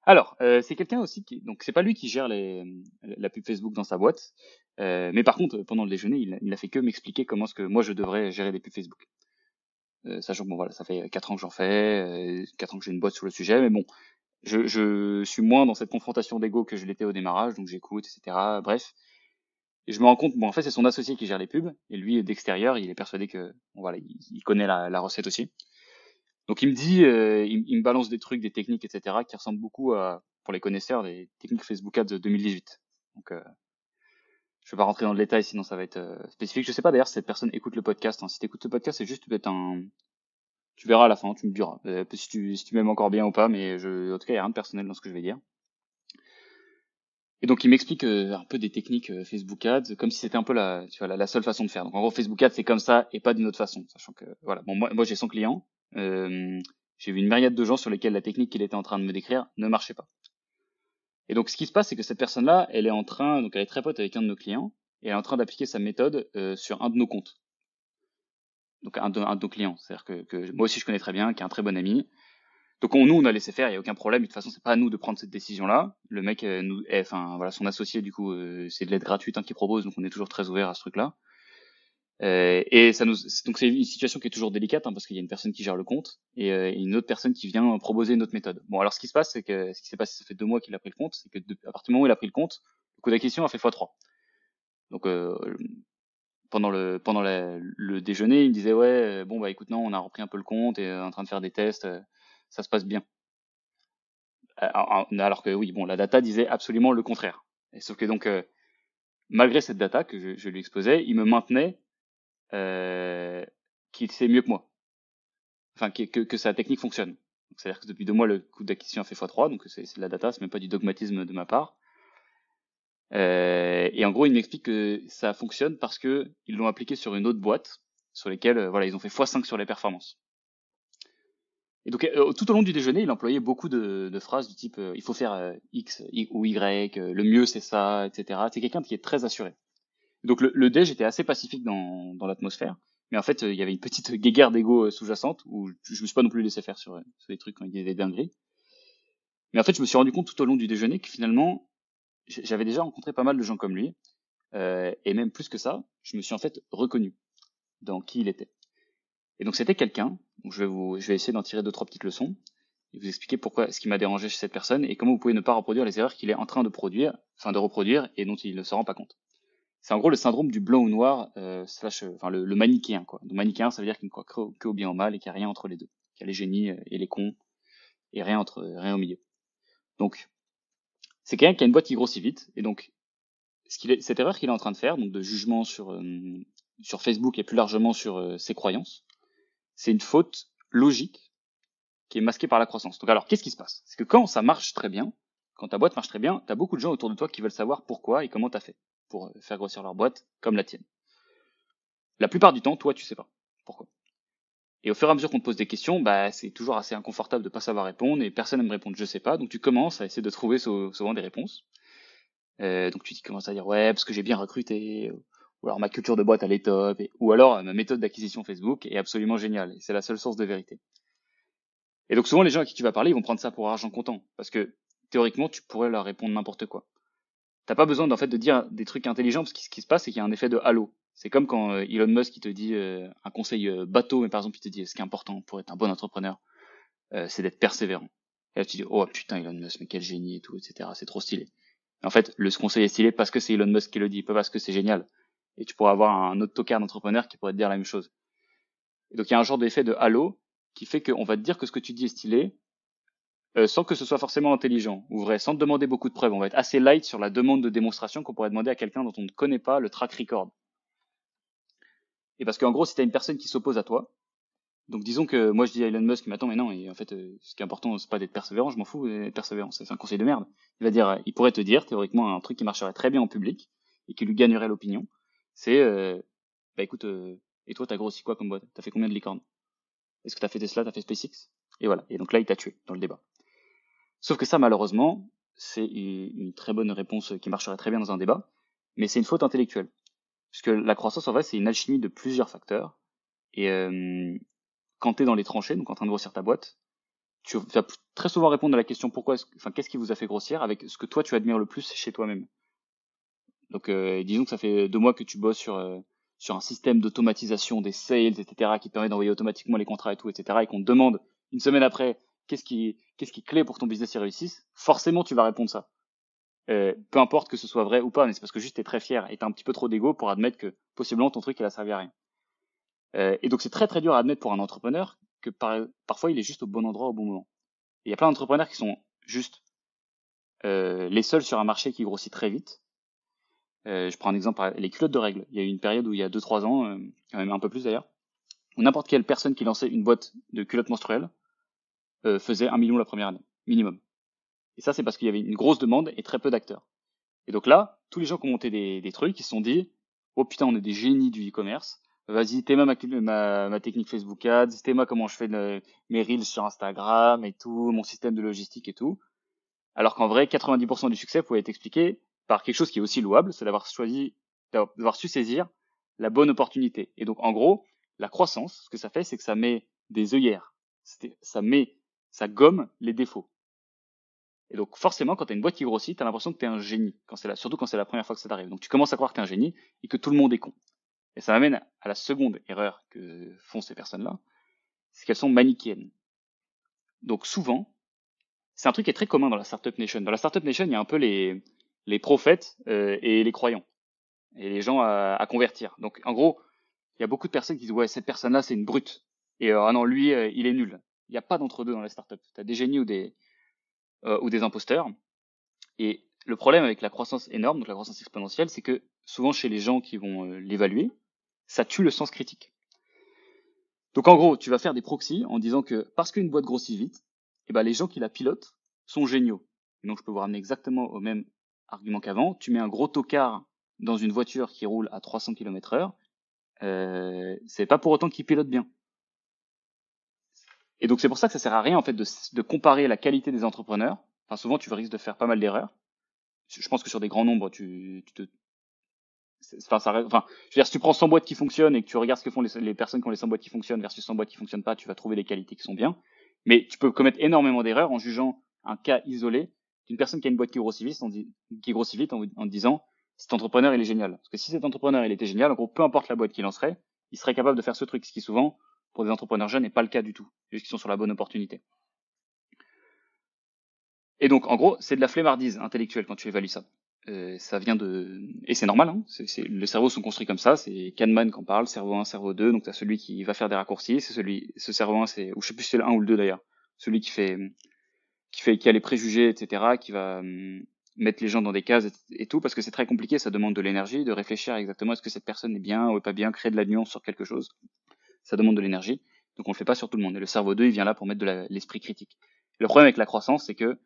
[SPEAKER 1] Alors, euh, c'est quelqu'un aussi qui, donc c'est pas lui qui gère les, la pub Facebook dans sa boîte, euh, mais par contre, pendant le déjeuner, il, il a fait que m'expliquer comment est-ce que moi je devrais gérer les pubs Facebook. Euh, sachant que bon voilà, ça fait quatre ans que j'en fais, euh, quatre ans que j'ai une boîte sur le sujet, mais bon, je, suis moins dans cette confrontation d'ego que je l'étais au démarrage, donc j'écoute, etc. Bref, et je me rends compte, bon en fait c'est son associé qui gère les pubs, et lui d'extérieur, il est persuadé que bon, voilà, il, il connaît la recette aussi. Donc il me dit, euh, il, me balance des trucs, des techniques, etc., qui ressemblent beaucoup à, pour les connaisseurs, des techniques Facebook Ads de 2018. Donc euh, je vais pas rentrer dans le détail, sinon ça va être euh, spécifique. Je sais pas d'ailleurs si cette personne écoute le podcast. Hein. Si tu écoutes le podcast, c'est juste peut-être un... Tu verras à la fin, tu me diras euh, si tu, si tu m'aimes encore bien ou pas, mais je, en tout cas, il n'y a rien de personnel dans ce que je vais dire. Et donc il m'explique euh, un peu des techniques Facebook Ads, comme si c'était un peu la, tu vois, la, seule façon de faire. Donc en gros, Facebook Ads c'est comme ça et pas d'une autre façon, sachant que voilà. Bon, moi, moi j'ai son client, euh, j'ai vu une myriade de gens sur lesquels la technique qu'il était en train de me décrire ne marchait pas. Et donc ce qui se passe, c'est que cette personne-là, elle est en train, donc elle est très pote avec un de nos clients, et elle est en train d'appliquer sa méthode euh, sur un de nos comptes. Donc un de, nos clients, c'est-à-dire que, moi aussi je connais très bien, qui est un très bon ami. Donc on, nous on a laissé faire, il y a aucun problème. De toute façon, c'est pas à nous de prendre cette décision-là. Le mec, euh, nous, enfin voilà, son associé du coup, c'est de l'aide gratuite hein, qu'il propose, donc on est toujours très ouvert à ce truc-là. Euh, et ça nous, donc c'est une situation qui est toujours délicate hein, parce qu'il y a une personne qui gère le compte et, euh, une autre personne qui vient proposer une autre méthode. Bon, alors ce qui se passe, c'est que ce qui s'est passé, ça fait deux mois qu'il a pris le compte, c'est que de, à partir du moment où il a pris le compte, le coût d'acquisition a fait x3. Donc euh, pendant le pendant le déjeuner, il me disait ouais, bon bah écoute non, on a repris un peu le compte et en train de faire des tests, ça se passe bien. Alors que oui, bon, la data disait absolument le contraire. Sauf que donc malgré cette data que je lui exposais, il me maintenait euh, qu'il sait mieux que moi. Enfin, que, que, que sa technique fonctionne. C'est-à-dire que depuis deux mois, le coût d'acquisition a fait x3, donc c'est de la data, c'est même pas du dogmatisme de ma part. Euh, et en gros, il m'explique que ça fonctionne parce que ils l'ont appliqué sur une autre boîte, sur lesquelles, euh, voilà, ils ont fait x5 sur les performances. Et donc, euh, tout au long du déjeuner, il employait beaucoup de, de phrases du type il faut faire X ou Y, le mieux c'est ça, etc. C'est quelqu'un qui est très assuré. Donc le, le déj était assez pacifique dans, dans l'atmosphère, mais en fait il y avait une petite guéguerre d'ego sous-jacente où je me suis pas non plus laissé faire sur, sur des trucs quand il y avait des dingueries. Mais en fait je me suis rendu compte tout au long du déjeuner que finalement j'avais déjà rencontré pas mal de gens comme lui, euh, et même plus que ça, je me suis en fait reconnu dans qui il était. Et donc c'était quelqu'un, je vais vous, je vais essayer d'en tirer deux trois petites leçons et vous expliquer pourquoi ce qui m'a dérangé chez cette personne et comment vous pouvez ne pas reproduire les erreurs qu'il est en train de produire, enfin de reproduire et dont il ne se rend pas compte c'est en gros le syndrome du blanc ou noir euh, slash euh, enfin le, le, manichéen quoi. Le manichéen ça veut dire qu'il ne croit que, au bien ou au mal et qu'il n'y a rien entre les deux, qu'il y a les génies euh, et les cons et rien entre rien au milieu. Donc c'est quelqu'un qui a une boîte qui grossit vite et donc ce est, cette erreur qu'il est en train de faire donc de jugement sur euh, sur Facebook et plus largement sur euh, ses croyances, c'est une faute logique qui est masquée par la croissance. Donc alors qu'est-ce qui se passe? C'est que quand ça marche très bien, quand ta boîte marche très bien, tu as beaucoup de gens autour de toi qui veulent savoir pourquoi et comment tu as fait pour euh, faire grossir leur boîte comme la tienne. La plupart du temps, toi, tu sais pas pourquoi? Et au fur et à mesure qu'on te pose des questions, bah, c'est toujours assez inconfortable de pas savoir répondre et personne n'aime répondre je sais pas. Donc tu commences à essayer de trouver souvent des réponses. Euh, donc tu commences à dire ouais parce que j'ai bien recruté, ou alors ma culture de boîte elle est top, ou alors ma méthode d'acquisition Facebook est absolument géniale et c'est la seule source de vérité. Et donc souvent les gens à qui tu vas parler ils vont prendre ça pour argent comptant parce que théoriquement tu pourrais leur répondre n'importe quoi. T'as pas besoin en fait de dire des trucs intelligents parce que ce qui se passe c'est qu'il y a un effet de halo. C'est comme quand euh, Elon Musk il te dit euh, un conseil euh, bateau, mais par exemple il te dit ce qui est important pour être un bon entrepreneur, c'est d'être persévérant. Et là tu dis oh putain Elon Musk mais quel génie et tout etc. C'est trop stylé. en fait le conseil est stylé parce que c'est Elon Musk qui le dit, pas parce que c'est génial. Et tu pourrais avoir un autre tocard d'entrepreneur qui pourrait te dire la même chose. Donc il y a un genre d'effet de halo qui fait qu'on va te dire que ce que tu dis est stylé, euh, sans que ce soit forcément intelligent ou vrai, sans te demander beaucoup de preuves. On va être assez light sur la demande de démonstration qu'on pourrait demander à quelqu'un dont on ne connaît pas le track record. Et parce qu'en gros, si tu as une personne qui s'oppose à toi, donc disons que moi je dis à Elon Musk, mais attends, mais non, et en fait, euh, ce qui est important, c'est pas d'être persévérant, je m'en fous d'être persévérant, c'est un conseil de merde. Il va dire, il pourrait te dire théoriquement un truc qui marcherait très bien en public et qui lui gagnerait l'opinion, c'est, euh, bah écoute, euh, et toi t'as grossi quoi comme boîte? T'as fait combien de licornes? Est-ce que t'as fait Tesla, t'as fait SpaceX? Et voilà. Et donc là, il t'a tué dans le débat. Sauf que ça, malheureusement, c'est une très bonne réponse qui marcherait très bien dans un débat, mais c'est une faute intellectuelle. Puisque la croissance, en fait, c'est une alchimie de plusieurs facteurs. Et euh, quand tu es dans les tranchées, donc en train de grossir ta boîte, tu vas très souvent répondre à la question pourquoi, enfin, qu'est-ce qui vous a fait grossir avec ce que toi tu admires le plus chez toi-même. Donc, euh, disons que ça fait deux mois que tu bosses sur euh, sur un système d'automatisation des sales, etc., qui permet d'envoyer automatiquement les contrats et tout, etc., et qu'on te demande une semaine après qu'est-ce qui qu'est-ce qui est clé pour ton business y réussisse, forcément tu vas répondre ça. Euh, peu importe que ce soit vrai ou pas, mais c'est parce que juste t'es très fier et t'as un petit peu trop d'ego pour admettre que possiblement ton truc il a servi à rien. Euh, et donc c'est très très dur à admettre pour un entrepreneur que par, parfois il est juste au bon endroit au bon moment. Il y a plein d'entrepreneurs qui sont juste euh, les seuls sur un marché qui grossit très vite. Euh, je prends un exemple, les culottes de règles. Il y a eu une période où il y a 2-3 ans, euh, même un peu plus d'ailleurs, où n'importe quelle personne qui lançait une boîte de culottes menstruelles euh, faisait un million la première année, minimum. Et ça, c'est parce qu'il y avait une grosse demande et très peu d'acteurs. Et donc là, tous les gens qui ont monté des, trucs, ils se sont dit, oh putain, on est des génies du e-commerce. Vas-y, t'es ma, ma, ma, technique Facebook Ads, t'es moi comment je fais mes reels sur Instagram et tout, mon système de logistique et tout. Alors qu'en vrai, 90% du succès pouvait être expliqué par quelque chose qui est aussi louable, c'est d'avoir choisi, d'avoir su saisir la bonne opportunité. Et donc, en gros, la croissance, ce que ça fait, c'est que ça met des œillères. Ça met, ça gomme les défauts. Et donc forcément, quand tu as une boîte qui grossit, tu as l'impression que tu es un génie, surtout quand c'est la première fois que ça t'arrive. Donc tu commences à croire que tu es un génie et que tout le monde est con. Et ça m'amène à la seconde erreur que font ces personnes-là, c'est qu'elles sont manichéennes. Donc souvent, c'est un truc qui est très commun dans la Startup Nation. Dans la Startup Nation, il y a un peu les, prophètes euh, et les croyants, et les gens à, à, convertir. Donc en gros, il y a beaucoup de personnes qui disent ouais cette personne-là c'est une brute, et euh, ah non lui euh, il est nul. Il n'y a pas d'entre deux dans les startups. Tu as des génies ou des euh, ou des imposteurs. Et le problème avec la croissance énorme, donc la croissance exponentielle, c'est que souvent chez les gens qui vont euh, l'évaluer, ça tue le sens critique. Donc en gros, tu vas faire des proxys en disant que parce qu'une boîte grossit vite, eh ben, les gens qui la pilotent sont géniaux. donc je peux vous ramener exactement au même argument qu'avant. Tu mets un gros tocard dans une voiture qui roule à 300 km heure, euh, c'est pas pour autant qu'il pilote bien. Et donc c'est pour ça que ça sert à rien en fait de, de comparer la qualité des entrepreneurs. Enfin souvent tu risques de faire pas mal d'erreurs. Je pense que sur des grands nombres tu, tu te Enfin, ça, enfin, je veux dire, si tu prends 100 boîtes qui fonctionnent et que tu regardes ce que font les, personnes qui ont les 100 boîtes qui fonctionnent versus 100 boîtes qui fonctionnent pas, tu vas trouver des qualités qui sont bien. Mais tu peux commettre énormément d'erreurs en jugeant un cas isolé d'une personne qui a une boîte qui grossit vite, en, qui grossit vite en, en disant cet entrepreneur il est génial. Parce que si cet entrepreneur il était génial, en gros, peu importe la boîte qu'il lancerait, il serait capable de faire ce truc, ce qui souvent pour des entrepreneurs jeunes n'est pas le cas du tout, juste qu'ils sont sur la bonne opportunité. Et donc, en gros, c'est de la flemmardise intellectuelle quand tu évalues ça. Euh, ça vient de et c'est normal. Hein, les cerveaux sont construits comme ça. C'est Kahneman qui en parle, cerveau 1, cerveau 2. Donc, tu as celui qui va faire des raccourcis. C'est celui, ce cerveau 1, c'est ou je sais plus si c'est le 1 ou le 2 d'ailleurs. Celui qui fait, qui fait, qui a les préjugés, etc. Qui va hum, mettre les gens dans des cases et, et tout parce que c'est très compliqué. Ça demande de l'énergie, de réfléchir exactement est-ce que cette personne est bien ou pas bien, créer de la nuance sur quelque chose ça demande de l'énergie. Donc on le fait pas sur tout le monde. Et le cerveau 2, il vient là pour mettre de l'esprit critique. Le problème avec la croissance, c'est que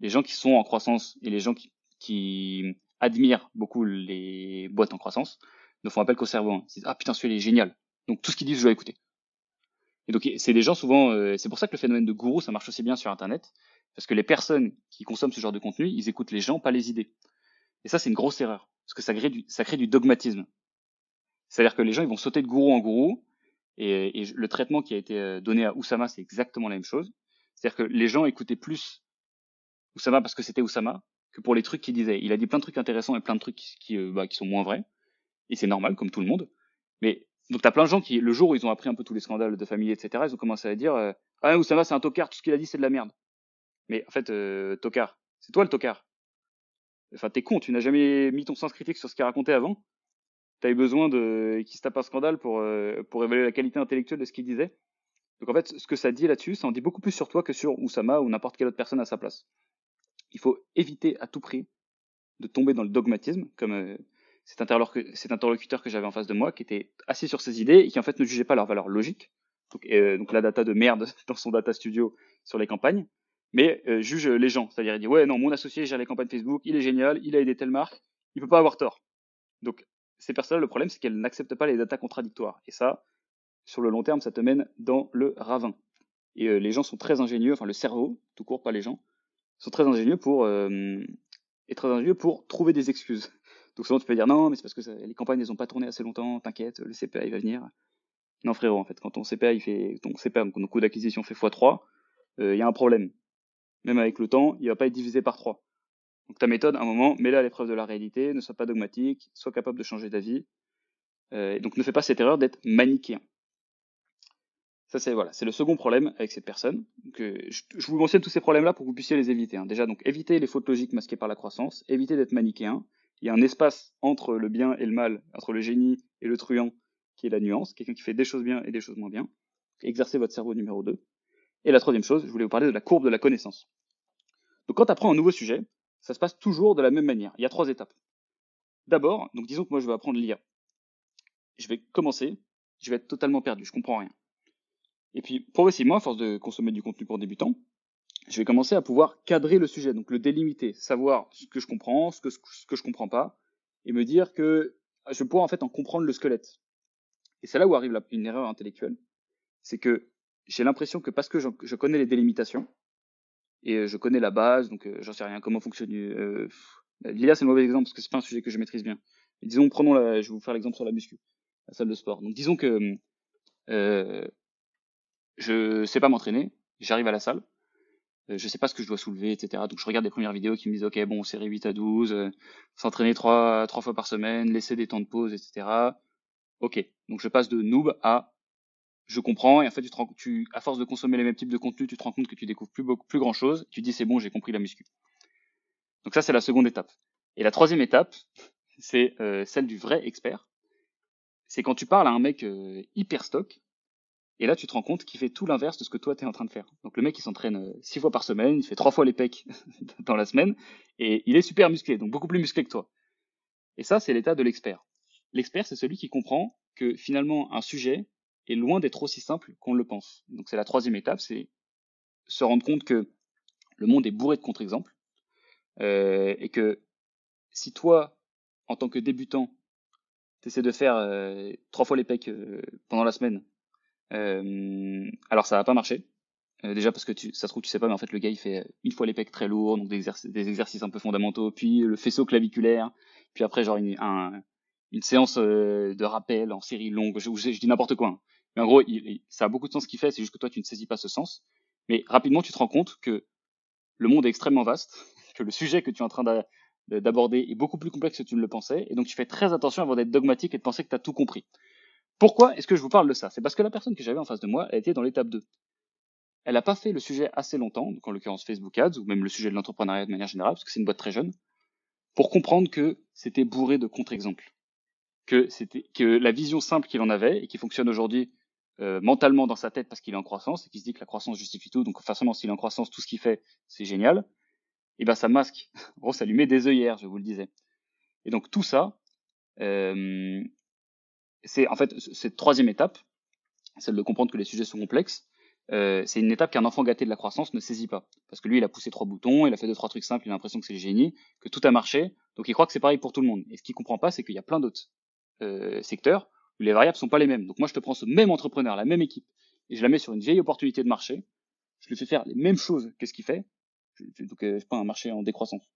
[SPEAKER 1] les gens qui sont en croissance et les gens qui, admirent beaucoup les boîtes en croissance ne font appel qu'au cerveau 1. Ils disent, ah putain, celui-là est génial. Donc tout ce qu'ils disent, je dois écouter. Et donc c'est des gens souvent, euh, c'est pour ça que le phénomène de gourou, ça marche aussi bien sur Internet, parce que les personnes qui consomment ce genre de contenu, ils écoutent les gens, pas les idées. Et ça, c'est une grosse erreur, parce que ça crée du, ça crée du dogmatisme. C'est-à-dire que les gens, ils vont sauter de gourou en gourou, et, et, le traitement qui a été euh, donné à Oussama, c'est exactement la même chose. C'est-à-dire que les gens écoutaient plus Oussama parce que c'était Oussama que pour les trucs qu'il disait. Il a dit plein de trucs intéressants et plein de trucs qui, euh, bah, qui sont moins vrais. Et c'est normal, comme tout le monde. Mais donc t'as plein de gens qui, le jour où ils ont appris un peu tous les scandales de famille, etc., ils ont commencé à dire euh, ah Oussama c'est un tocard, tout ce qu'il a dit c'est de la merde. Mais en fait, euh, tocard, c'est toi le tocard. Enfin t'es con, tu n'as jamais mis ton sens critique sur ce qu'il a raconté avant tu eu besoin de qu'il se tape un scandale pour, euh, pour évaluer la qualité intellectuelle de ce qu'il disait. Donc en fait, ce que ça dit là-dessus, ça en dit beaucoup plus sur toi que sur Oussama ou n'importe quelle autre personne à sa place. Il faut éviter à tout prix de tomber dans le dogmatisme, comme euh, cet, interlocuteur que j'avais en face de moi, qui était assis sur ses idées et qui en fait ne jugeait pas leur valeur logique. Donc, euh, donc la data de merde dans son data studio sur les campagnes, mais juge les gens. C'est-à-dire il dit ouais non, mon associé gère les campagnes Facebook, il est génial, il a aidé telle marque, il peut pas avoir tort. Donc ces personnes-là, le problème, c'est qu'elles n'acceptent pas les datas contradictoires. Et ça, sur le long terme, ça te mène dans le ravin. Et euh, les gens sont très ingénieux, enfin le cerveau, tout court, pas les gens, sont très ingénieux pour euh, est très ingénieux pour trouver des excuses. Donc souvent tu peux dire non, mais c'est parce que les campagnes elles ont pas tourné assez longtemps, t'inquiète, le CPA il va venir. Non frérot, en fait, quand ton CPA fait ton coût d'acquisition fait x3, euh, il y a un problème. Même avec le temps, il va pas être divisé par 3. Donc ta méthode, à un moment, mets-la à l'épreuve de la réalité, ne sois pas dogmatique, sois capable de changer d'avis. Euh, donc ne fais pas cette erreur d'être manichéen. Ça c'est voilà, c'est le second problème avec cette personne. Que je, vous mentionne tous ces problèmes-là pour que vous puissiez les éviter. Hein. Déjà donc éviter les fautes logiques masquées par la croissance, éviter d'être manichéen. Il y a un espace entre le bien et le mal, entre le génie et le truand, qui est la nuance, quelqu'un qui fait des choses bien et des choses moins bien. Exercez votre cerveau numéro 2. Et la troisième chose, je voulais vous parler de la courbe de la connaissance. Donc quand tu apprends un nouveau sujet, ça se passe toujours de la même manière. Il y a trois étapes. D'abord, donc disons que moi je vais apprendre l'IA. Je vais commencer, je vais être totalement perdu, je comprends rien. Et puis progressivement, à force de consommer du contenu pour débutants, je vais commencer à pouvoir cadrer le sujet, donc le délimiter, savoir ce que je comprends, ce que, ce que je comprends pas, et me dire que je vais pouvoir en fait en comprendre le squelette. Et c'est là où arrive une erreur intellectuelle, c'est que j'ai l'impression que parce que je, connais les délimitations, et euh, je connais la base, donc euh, j'en sais rien, comment fonctionne... Euh, L'IA c'est le mauvais exemple parce que c'est pas un sujet que je maîtrise bien. Disons, prenons la, je vais vous faire l'exemple sur la muscu, la salle de sport. Donc disons que euh, je sais pas m'entraîner, j'arrive à la salle, je sais pas ce que je dois soulever, etc. Donc je regarde les premières vidéos qui me disent ok bon série 8 à 12, euh, s'entraîner trois trois fois par semaine, laisser des temps de pause, etc. Ok, donc je passe de noob à je comprends et en fait tu, te rends, tu à force de consommer les mêmes types de contenus, tu te rends compte que tu découvres plus plus grand chose. Tu dis c'est bon j'ai compris la muscu. Donc ça c'est la seconde étape. Et la troisième étape c'est euh, celle du vrai expert. C'est quand tu parles à un mec hyper stock et là, tu te rends compte qu'il fait tout l'inverse de ce que toi, tu es en train de faire. Donc le mec, il s'entraîne euh, six fois par semaine, il fait trois fois les pecs dans la semaine, et il est super musclé, donc beaucoup plus musclé que toi. Et ça, c'est l'état de l'expert. L'expert, c'est celui qui comprend que finalement, un sujet est loin d'être aussi simple qu'on le pense. Donc c'est la troisième étape, c'est se rendre compte que le monde est bourré de contre-exemples, euh, et que si toi, en tant que débutant, tu essaies de faire euh, trois fois les euh, pendant la semaine, alors ça va pas marcher. Déjà parce que tu, ça se trouve tu sais pas, mais en fait le gars il fait une fois les très lourds, donc des, exercices, un peu fondamentaux, puis le faisceau claviculaire, puis après genre une, un, une séance de rappel en série longue. Je, je, dis n'importe quoi. Hein. Mais en gros, ça a beaucoup de sens ce qu'il fait, c'est juste que toi tu ne saisis pas ce sens. Mais rapidement tu te rends compte que le monde est extrêmement vaste, que le sujet que tu es en train d'aborder est beaucoup plus complexe que tu ne le pensais, et donc tu fais très attention avant d'être dogmatique et de penser que tu as tout compris. Pourquoi est-ce que je vous parle de ça? C'est parce que la personne que j'avais en face de moi, elle était dans l'étape 2. Elle n'a pas fait le sujet assez longtemps, donc en l'occurrence Facebook Ads, ou même le sujet de l'entrepreneuriat de manière générale, parce que c'est une boîte très jeune, pour comprendre que c'était bourré de contre-exemples. Que, que la vision simple qu'il en avait, et qui fonctionne aujourd'hui euh, mentalement dans sa tête parce qu'il est en croissance, et qui se dit que la croissance justifie tout, donc forcément s'il est en croissance, tout ce qu'il fait, c'est génial, et ben ça masque. En gros, ça lui met des œillères, je vous le disais. Et donc tout ça, euh, c'est en fait cette troisième étape, celle de comprendre que les sujets sont complexes. Euh, c'est une étape qu'un enfant gâté de la croissance ne saisit pas. Parce que lui, il a poussé trois boutons, il a fait deux, trois trucs simples, il a l'impression que c'est le génie, que tout a marché, donc il croit que c'est pareil pour tout le monde. Et ce qu'il comprend pas, c'est qu'il y a plein d'autres euh, secteurs les variables sont pas les mêmes. Donc moi, je te prends ce même entrepreneur, la même équipe, et je la mets sur une vieille opportunité de marché, je lui fais faire les mêmes choses que ce qu'il fait, donc euh, pas un marché en décroissance.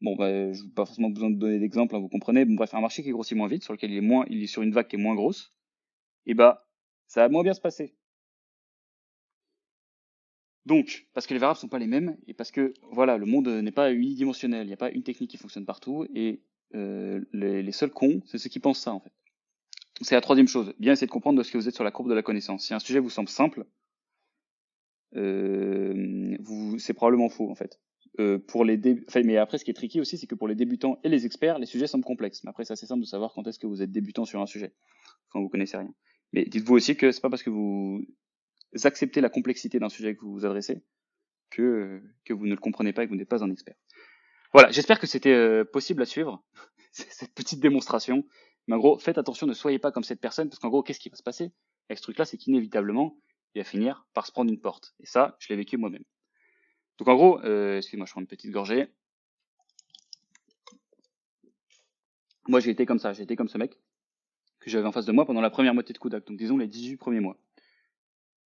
[SPEAKER 1] Bon, bah, je n'ai pas forcément besoin de donner d'exemple, hein, vous comprenez. Bon, bref, un marché qui grossit moins vite, sur lequel il est moins, il est sur une vague qui est moins grosse, et bah, ça va moins bien se passer. Donc, parce que les variables sont pas les mêmes, et parce que, voilà, le monde n'est pas unidimensionnel, il n'y a pas une technique qui fonctionne partout, et euh, les, les, seuls cons, c'est ceux qui pensent ça, en fait. C'est la troisième chose. Bien essayer de comprendre de ce que vous êtes sur la courbe de la connaissance. Si un sujet vous semble simple, euh, c'est probablement faux, en fait. Euh, pour les enfin, mais après ce qui est tricky aussi c'est que pour les débutants et les experts les sujets semblent complexes mais après c'est assez simple de savoir quand est-ce que vous êtes débutant sur un sujet quand vous connaissez rien mais dites-vous aussi que c'est pas parce que vous acceptez la complexité d'un sujet que vous vous adressez que que vous ne le comprenez pas et que vous n'êtes pas un expert voilà j'espère que c'était euh, possible à suivre cette petite démonstration mais en gros faites attention ne soyez pas comme cette personne parce qu'en gros qu'est-ce qui va se passer? Avec ce truc là c'est qu'inévitablement il va finir par se prendre une porte et ça je l'ai vécu moi-même donc en gros, euh, excusez-moi, je prends une petite gorgée. Moi j'ai été comme ça, j'ai été comme ce mec que j'avais en face de moi pendant la première moitié de Kodak, donc disons les 18 premiers mois.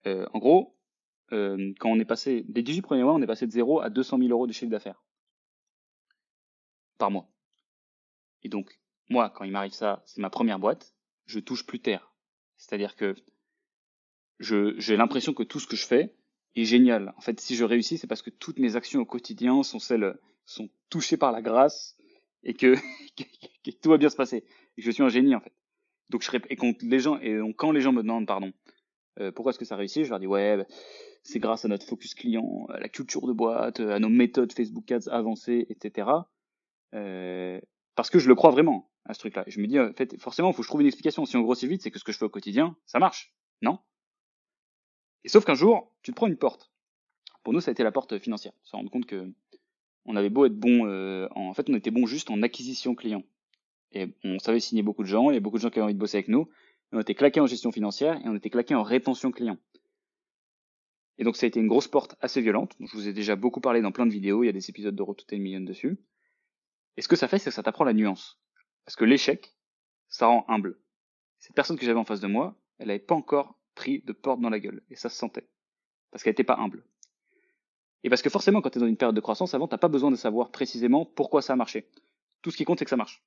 [SPEAKER 1] Euh, en gros, euh, quand on est passé, des 18 premiers mois, on est passé de 0 à 200 000 euros de chiffre d'affaires par mois. Et donc, moi, quand il m'arrive ça, c'est ma première boîte, je touche plus terre. C'est-à-dire que j'ai l'impression que tout ce que je fais est génial. En fait, si je réussis, c'est parce que toutes mes actions au quotidien sont celles, sont touchées par la grâce et que, que, tout va bien se passer. Et que je suis un génie, en fait. Donc, je et quand les gens, et quand les gens me demandent, pardon, euh, pourquoi est-ce que ça réussit, je leur dis, ouais, bah, c'est grâce à notre focus client, à la culture de boîte, à nos méthodes Facebook Ads avancées, etc. Euh, parce que je le crois vraiment à ce truc-là. Je me dis, en fait, forcément, il faut que je trouve une explication. Si on grossit vite, c'est que ce que je fais au quotidien, ça marche, non? Et sauf qu'un jour, tu te prends une porte. Pour nous, ça a été la porte financière. On se rend compte que on avait beau être bon, euh, en, fait, on était bon juste en acquisition client. Et on savait signer beaucoup de gens, il y avait beaucoup de gens qui avaient envie de bosser avec nous. On était claqué en gestion financière et on était claqué en rétention client. Et donc ça a été une grosse porte assez violente. je vous ai déjà beaucoup parlé dans plein de vidéos, il y a des épisodes de Route Million dessus. Et ce que ça fait, c'est que ça t'apprend la nuance. Parce que l'échec, ça rend humble. Cette personne que j'avais en face de moi, elle n'avait pas encore pris de porte dans la gueule. Et ça se sentait. Parce qu'elle n'était pas humble. Et parce que forcément, quand tu es dans une période de croissance, avant, t'as pas besoin de savoir précisément pourquoi ça a marché. Tout ce qui compte, c'est que ça marche.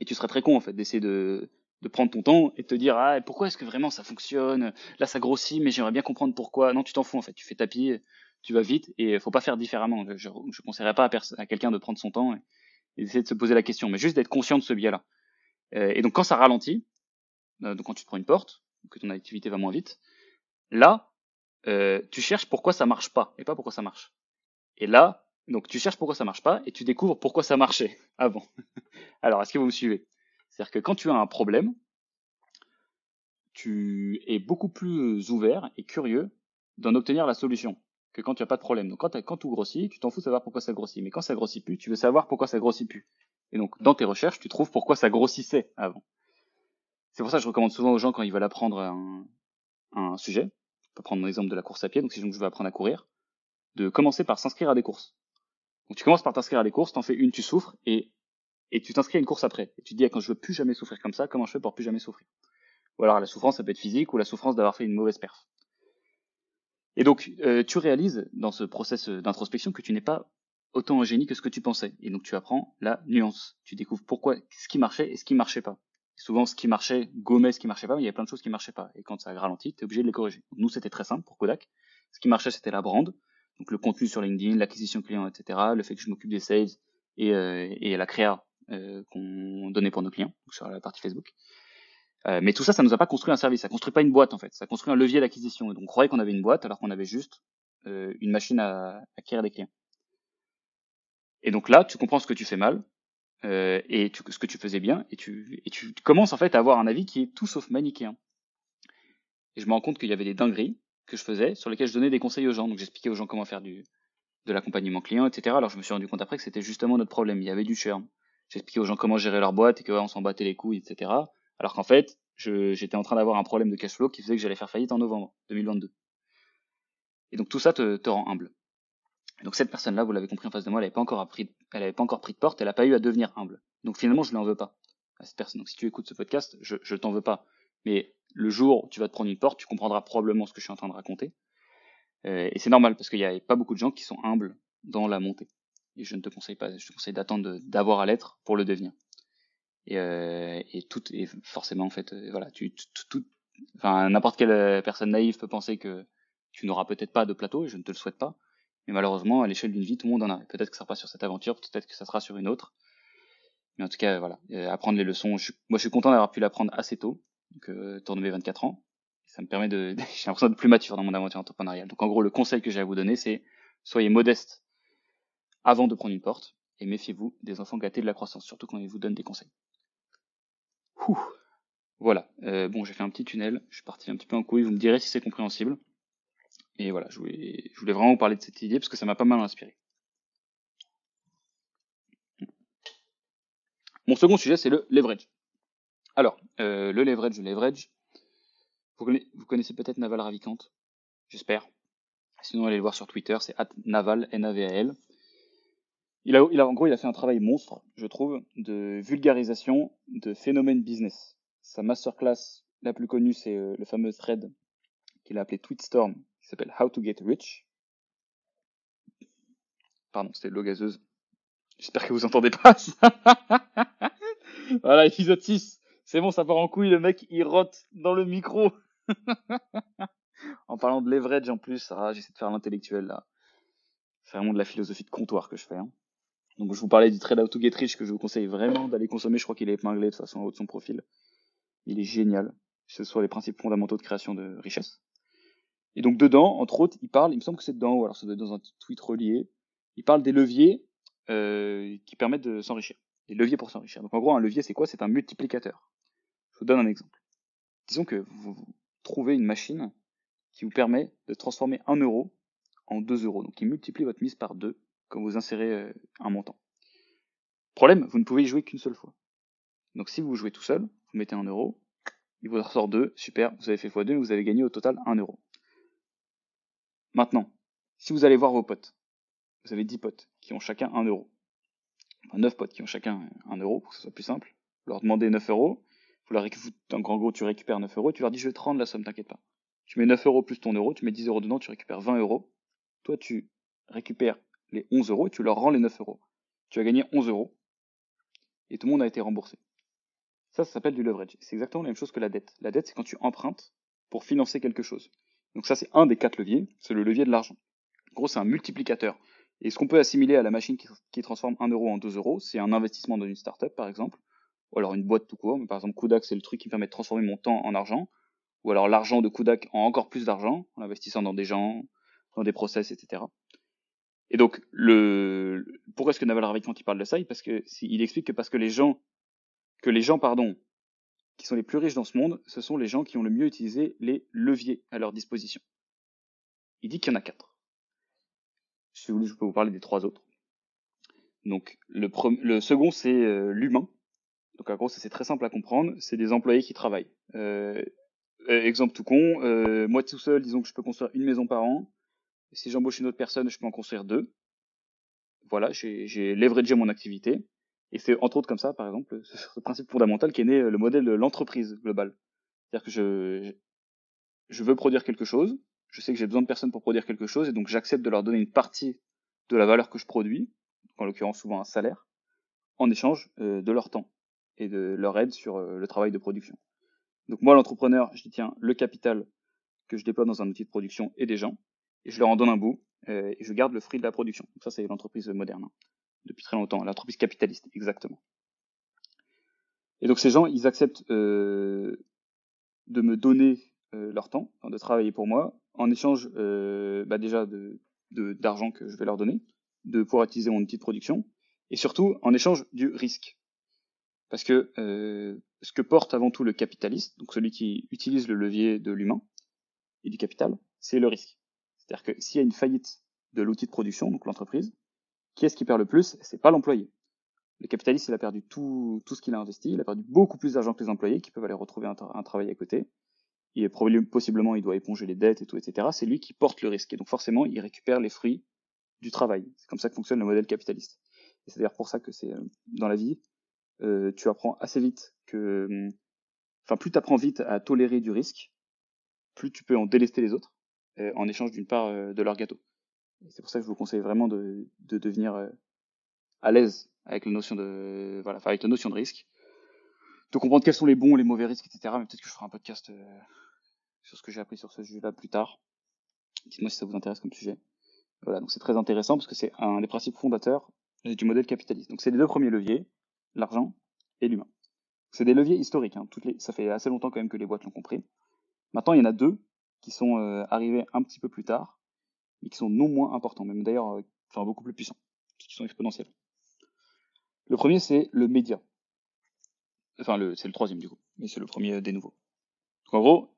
[SPEAKER 1] Et tu serais très con, en fait, d'essayer de, de prendre ton temps et te dire, ah, pourquoi est-ce que vraiment ça fonctionne? Là, ça grossit, mais j'aimerais bien comprendre pourquoi. Non, tu t'en fous, en fait. Tu fais tapis, tu vas vite, et faut pas faire différemment. Je, je, conseillerais pas à, quelqu'un de prendre son temps d'essayer de se poser la question, mais juste d'être conscient de ce biais-là. Euh, et donc quand ça ralentit, euh, donc quand tu prends une porte, que ton activité va moins vite, là, euh, tu cherches pourquoi ça marche pas et pas pourquoi ça marche. Et là, donc tu cherches pourquoi ça marche pas et tu découvres pourquoi ça marchait avant. Alors, est-ce que vous me suivez? C'est-à-dire que quand tu as un problème, tu es beaucoup plus ouvert et curieux d'en obtenir la solution que quand tu n'as pas de problème. Donc quand, quand tout grossit, tu t'en fous de savoir pourquoi ça grossit. Mais quand ça grossit plus, tu veux savoir pourquoi ça grossit plus. Et donc dans tes recherches, tu trouves pourquoi ça grossissait avant. C'est pour ça que je recommande souvent aux gens quand ils veulent apprendre un, sujet, je peux prendre mon exemple de la course à pied, donc si je veux apprendre à courir, de commencer par s'inscrire à des courses. Donc tu commences par t'inscrire à des courses, t'en fais une, tu souffres, et, et tu t'inscris à une course après. Et tu te dis, ah, quand je veux plus jamais souffrir comme ça, comment je fais pour plus jamais souffrir? Ou alors la souffrance, ça peut être physique, ou la souffrance d'avoir fait une mauvaise perf. Et donc, euh, tu réalises dans ce process d'introspection que tu n'es pas autant un génie que ce que tu pensais. Et donc, tu apprends la nuance. Tu découvres pourquoi, ce qui marchait et ce qui marchait pas. souvent, ce qui marchait gommait ce qui marchait pas, mais il y a plein de choses qui marchaient pas. Et quand ça a ralenti, tu es obligé de les corriger. nous, c'était très simple pour Kodak. Ce qui marchait, c'était la brand. Donc, le contenu sur LinkedIn, l'acquisition client, etc. Le fait que je m'occupe des sales et, euh, la créa euh, qu'on donnait pour nos clients, sur la partie Facebook. Euh, mais tout ça, ça nous a pas construit un service, ça construit pas une boîte en fait, ça construit un levier d'acquisition. Donc on croyait qu'on avait une boîte alors qu'on avait juste euh, une machine à, acquérir des clients. Et donc là, tu comprends ce que tu fais mal euh, et tu, ce que tu faisais bien, et tu, et tu commences en fait à avoir un avis qui est tout sauf manichéen. Et je me rends compte qu'il y avait des dingueries que je faisais sur lesquelles je donnais des conseils aux gens. Donc j'expliquais aux gens comment faire du de l'accompagnement client, etc. Alors je me suis rendu compte après que c'était justement notre problème. Il y avait du churn. J'expliquais aux gens comment gérer leur boîte et que on s'en battait les couilles, etc. Alors qu'en fait, j'étais en train d'avoir un problème de cash flow qui faisait que j'allais faire faillite en novembre 2022. Et donc tout ça te, te rend humble. donc cette personne-là, vous l'avez compris en face de moi, elle n'avait pas encore appris, elle avait pas encore pris de porte, elle n'a pas eu à devenir humble. Donc finalement, je ne l'en veux pas à cette personne. Donc si tu écoutes ce podcast, je, je t'en veux pas. Mais le jour où tu vas te prendre une porte, tu comprendras probablement ce que je suis en train de raconter. Euh, et c'est normal parce qu'il n'y a pas beaucoup de gens qui sont humbles dans la montée. Et je ne te conseille pas, je te conseille d'attendre d'avoir à l'être pour le devenir et, euh, et tout et forcément en fait euh, voilà tu enfin n'importe quelle euh, personne naïve peut penser que tu n'auras peut-être pas de plateau et je ne te le souhaite pas. Mais malheureusement à l'échelle d'une vie tout le monde en a. Peut-être que ça sera pas sur cette aventure peut-être que ça sera sur une autre. Mais en tout cas voilà. Apprendre les leçons moi je suis content d'avoir pu l'apprendre assez tôt. Donc euh, mes 24 ans. Ça me permet de j'ai l'impression d'être plus mature dans mon aventure entrepreneuriale. Donc en gros le conseil que j'ai à vous donner c'est soyez modeste avant de prendre une porte et méfiez-vous des enfants gâtés de la croissance surtout quand ils vous donnent des conseils voilà. Euh, bon, j'ai fait un petit tunnel. Je suis parti un petit peu en couille. Vous me direz si c'est compréhensible. Et voilà, je voulais, vraiment vous parler de cette idée parce que ça m'a pas mal inspiré. Mon second sujet, c'est le leverage. Alors, euh, le leverage, le leverage. Vous connaissez, peut-être Naval Ravikant, j'espère. Sinon, allez le voir sur Twitter, c'est Naval, N-A-V-A-L. Il a, il a, en gros, il a fait un travail monstre, je trouve, de vulgarisation de phénomènes business. Sa masterclass la plus connue, c'est euh, le fameux thread qu'il a appelé Tweetstorm, qui s'appelle How to Get Rich. Pardon, c'était l'eau gazeuse. J'espère que vous entendez pas ça. voilà, épisode 6. C'est bon, ça part en couille, le mec, il rote dans le micro. en parlant de leverage en plus, ah, j'essaie de faire l'intellectuel là. C'est vraiment de la philosophie de comptoir que je fais. Hein. Donc je vous parlais du trade out to get rich que je vous conseille vraiment d'aller consommer. Je crois qu'il est épinglé de façon en haut de son profil. Il est génial. Ce sont les principes fondamentaux de création de richesse. Et donc dedans, entre autres, il parle, il me semble que c'est dedans, ou alors être dans un tweet relié, il parle des leviers euh, qui permettent de s'enrichir. Des leviers pour s'enrichir. Donc en gros, un levier, c'est quoi? C'est un multiplicateur. Je vous donne un exemple. Disons que vous, trouvez une machine qui vous permet de transformer un euro en 2 euros. Donc qui multiplie votre mise par 2 quand vous insérez euh, un montant. Problème, vous ne pouvez y jouer qu'une seule fois. Donc si vous jouez tout seul, vous mettez un euro, il vous ressort 2, super, vous avez fait x2 et vous avez gagné au total 1 euro. Maintenant, si vous allez voir vos potes, vous avez 10 potes qui ont chacun 1 euro. Enfin 9 potes qui ont chacun 1 euro, pour que ce soit plus simple. Vous leur demandez 9 euros, vous leur en gros tu récupères 9 euros, tu leur dis je vais te rendre la somme, t'inquiète pas. Tu mets 9 euros plus ton euro, tu mets 10 euros dedans, tu récupères 20 euros. Toi tu récupères les 11 euros et tu leur rends les 9 euros. Tu as gagné 11 euros et tout le monde a été remboursé. Ça, ça s'appelle du leverage. C'est exactement la même chose que la dette. La dette, c'est quand tu empruntes pour financer quelque chose. Donc ça, c'est un des quatre leviers, c'est le levier de l'argent. En gros, c'est un multiplicateur. Et ce qu'on peut assimiler à la machine qui, transforme 1 euro en 2 euros, c'est un investissement dans une startup, par exemple, ou alors une boîte tout court. par exemple, Kudak, c'est le truc qui me permet de transformer mon temps en argent, ou alors l'argent de Kudak en encore plus d'argent, en investissant dans des gens, dans des process, etc. Et donc, le, pourquoi est-ce que Naval Ravikant il parle de ça Parce que il explique que parce que les gens, que les gens, pardon, qui sont les plus riches dans ce monde, ce sont les gens qui ont le mieux utilisé les leviers à leur disposition. Il dit qu'il y en a quatre. Si vous voulez, je peux vous parler des trois autres. Donc, le, le second, c'est euh, l'humain. Donc, en gros, c'est très simple à comprendre. C'est des employés qui travaillent. Euh, euh exemple tout con, euh, moi tout seul, disons que je peux construire une maison par an. Si j'embauche une autre personne, je peux en construire deux. Voilà, j'ai leveragé mon activité. Et c'est entre autres comme ça, par exemple, ce principe fondamental qui est né le modèle de l'entreprise globale. C'est-à-dire que je, veux produire quelque chose, je sais que j'ai besoin de personnes pour produire quelque chose, et donc j'accepte de leur donner une partie de la valeur que je produis, en l'occurrence souvent un salaire, en échange euh, de leur temps et de leur aide sur euh, le travail de production. Donc moi, l'entrepreneur, je dis le capital que je déploie dans un outil de production et des gens, et je leur en donne un bout, euh, et je garde le fruit de la production. Ça, c'est l'entreprise moderne. Hein depuis très longtemps, l'entreprise capitaliste, exactement. Et donc ces gens, ils acceptent euh, de me donner euh, leur temps, de travailler pour moi, en échange euh, bah déjà d'argent que je vais leur donner, de pouvoir utiliser mon outil de production, et surtout en échange du risque. Parce que ce que porte avant tout le capitaliste, donc celui qui utilise le levier de l'humain et du capital, c'est le risque. C'est-à-dire que s'il y a une faillite de l'outil de production, donc l'entreprise, qui est-ce qui perd le plus? C'est pas l'employé. Le capitaliste, il a perdu tout, tout ce qu'il a investi, il a perdu beaucoup plus d'argent que les employés qui peuvent aller retrouver un, travail à côté. Et possiblement, il doit éponger les dettes et tout, etc. C'est lui qui porte le risque. Et donc forcément, il récupère les fruits du travail. C'est comme ça que fonctionne le modèle capitaliste. Et c'est d'ailleurs pour ça que c'est euh, dans la vie, euh, tu apprends assez vite que, hum, enfin, plus tu apprends vite à tolérer du risque, plus tu peux en délester les autres en échange d'une part de leur gâteau. C'est pour ça que je vous conseille vraiment de, de devenir euh, à l'aise avec la notion de voilà, avec la notion de risque, de comprendre quels sont les bons, les mauvais risques, etc. Mais peut-être que je ferai un podcast euh, sur ce que j'ai appris sur ce sujet-là plus tard. Dites-moi si ça vous intéresse comme sujet. Voilà, donc c'est très intéressant parce que c'est un des principes fondateurs du modèle capitaliste. Donc c'est les deux premiers leviers, l'argent et l'humain. C'est des leviers historiques. Hein. Toutes les, ça fait assez longtemps quand même que les boîtes l'ont compris. Maintenant, il y en a deux qui sont euh, arrivés un petit peu plus tard mais qui sont non moins importants, même d'ailleurs euh, enfin, beaucoup plus puissants, qui sont exponentiels. Le premier, c'est le média. Enfin, c'est le troisième du coup, mais c'est le premier des nouveaux. En gros,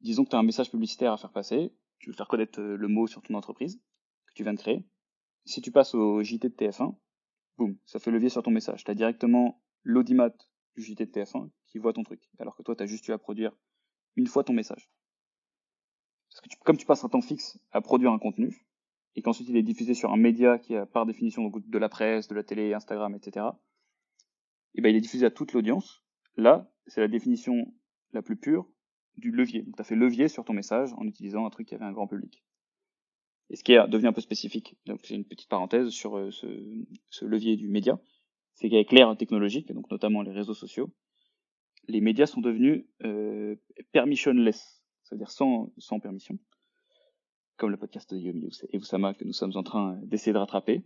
[SPEAKER 1] disons que tu as un message publicitaire à faire passer, tu veux faire connaître euh, le mot sur ton entreprise que tu viens de créer. Si tu passes au JT de TF1, boum, ça fait levier sur ton message. Tu as directement l'audimat du JT de TF1 qui voit ton truc, alors que toi, tu as juste eu à produire une fois ton message. Parce que comme tu passes un temps fixe à produire un contenu, et qu'ensuite il est diffusé sur un média qui a par définition de la presse, de la télé, Instagram, etc., et ben il est diffusé à toute l'audience. Là, c'est la définition la plus pure du levier. Donc tu as fait levier sur ton message en utilisant un truc qui avait un grand public. Et ce qui est devenu un peu spécifique, donc c'est une petite parenthèse sur euh, ce, ce levier du média, c'est qu'avec l'ère technologique, donc notamment les réseaux sociaux, les médias sont devenus euh, permissionless, c'est-à-dire sans, permission, comme le podcast de Yomi et Oussama que nous sommes en train d'essayer de rattraper.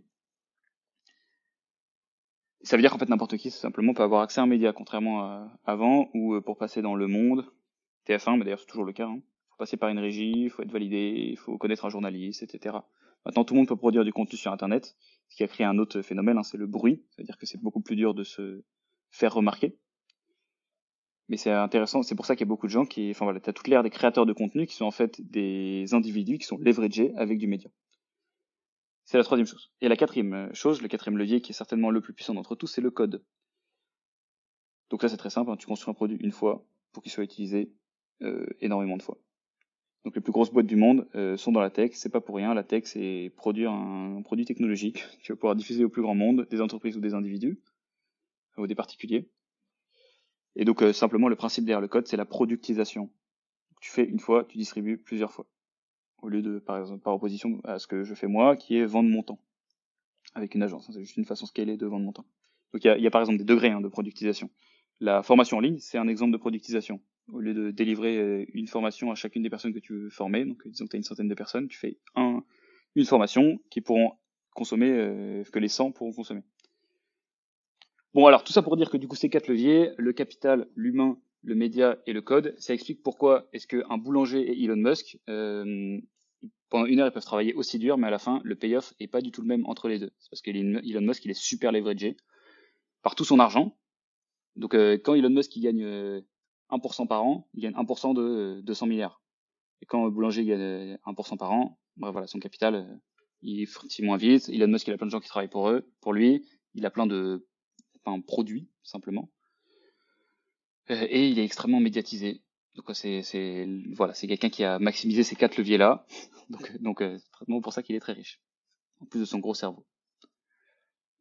[SPEAKER 1] Ça veut dire qu'en fait n'importe qui simplement peut avoir accès à un média, contrairement à avant, où euh, pour passer dans le monde, TF1, mais d'ailleurs c'est toujours le cas, hein, faut passer par une régie, il faut être validé, il faut connaître un journaliste, etc. Maintenant tout le monde peut produire du contenu sur Internet, ce qui a créé un autre phénomène, hein, c'est le bruit, c'est-à-dire que c'est beaucoup plus dur de se faire remarquer. Mais c'est intéressant, c'est pour ça qu'il y a beaucoup de gens qui, enfin voilà, t'as toute l'ère des créateurs de contenu qui sont en fait des individus qui sont leveragés avec du média. C'est la troisième chose. Et la quatrième euh, chose, le quatrième levier qui est certainement le plus puissant d'entre tous, c'est le code. Donc là, c'est très simple, hein, tu construis un produit une fois pour qu'il soit utilisé euh, énormément de fois. Donc les plus grosses boîtes du monde euh, sont dans la tech, c'est pas pour rien, la tech c'est produire un, produit technologique qui va pouvoir diffuser au plus grand monde, des entreprises ou des individus, ou des particuliers. Et donc euh, simplement le principe derrière le code, c'est la productisation. Tu fais une fois, tu distribues plusieurs fois. Au lieu de, par exemple, par opposition à ce que je fais moi, qui est vendre mon temps avec une agence. C'est juste une façon scalée de vendre mon temps. Donc il y a, y a, par exemple des degrés hein, de productisation. La formation en ligne, c'est un exemple de productisation. Au lieu de délivrer euh, une formation à chacune des personnes que tu veux former, donc disons que tu as une centaine de personnes, tu fais un, une formation qui pourront consommer, euh, que les 100 pourront consommer. Bon, alors tout ça pour dire que du coup, ces quatre leviers, le capital, l'humain, le média et le code, ça explique pourquoi est-ce qu'un boulanger et Elon Musk, euh, pendant une heure, ils peuvent travailler aussi dur, mais à la fin, le payoff est pas du tout le même entre les deux. C'est parce que Elon Musk, il est super leveragé par tout son argent. Donc, euh, quand Elon Musk, il gagne 1% euh, par an, il gagne 1% de 200 milliards. Et quand Boulanger gagne 1% par an, bref, voilà, son capital, il fructifie moins vite. Elon Musk, il a plein de gens qui travaillent pour eux, pour lui. Il a plein de un produit simplement. Euh, et il est extrêmement médiatisé. Donc c'est c'est voilà, c'est quelqu'un qui a maximisé ces quatre leviers là. Donc donc euh, c'est pour ça qu'il est très riche. En plus de son gros cerveau.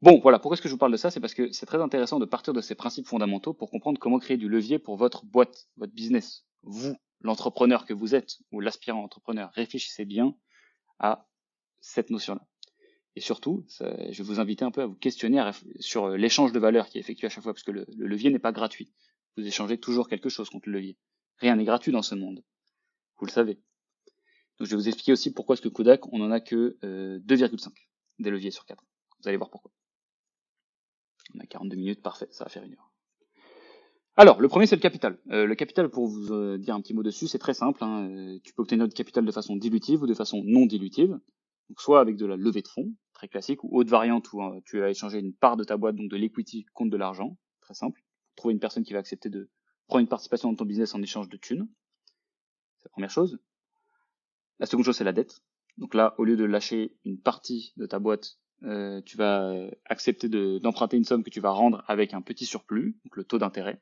[SPEAKER 1] Bon, voilà, pourquoi est-ce que je vous parle de ça? C'est parce que c'est très intéressant de partir de ces principes fondamentaux pour comprendre comment créer du levier pour votre boîte, votre business. Vous, l'entrepreneur que vous êtes, ou l'aspirant entrepreneur, réfléchissez bien à cette notion-là. Et surtout, je vais vous inviter un peu à vous questionner sur euh, l'échange de valeur qui est effectué à chaque fois, parce que le, levier n'est pas gratuit. Vous échangez toujours quelque chose contre le levier. Rien n'est gratuit dans ce monde. Vous le savez. Donc je vais vous expliquer aussi pourquoi est-ce que Kodak, on en a que 2,5 euh, des leviers sur 4. Vous allez voir pourquoi. On a 42 minutes, parfait, ça va faire une heure. Alors, le premier, c'est le capital. Euh, le capital, pour vous dire un petit mot dessus, c'est très simple. Hein. Tu peux obtenir du capital de façon dilutive ou de façon non dilutive. Donc soit avec de la levée de fonds, classique, ou autre variante où hein, tu as échangé une part de ta boîte, donc de l'equity contre de l'argent, très simple. Trouver une personne qui va accepter de prendre une participation dans ton business en échange de thunes. C'est la première chose. La seconde chose, c'est la dette. Donc là, au lieu de lâcher une partie de ta boîte, euh, tu vas accepter d'emprunter une somme que tu vas rendre avec un petit surplus, donc le taux d'intérêt.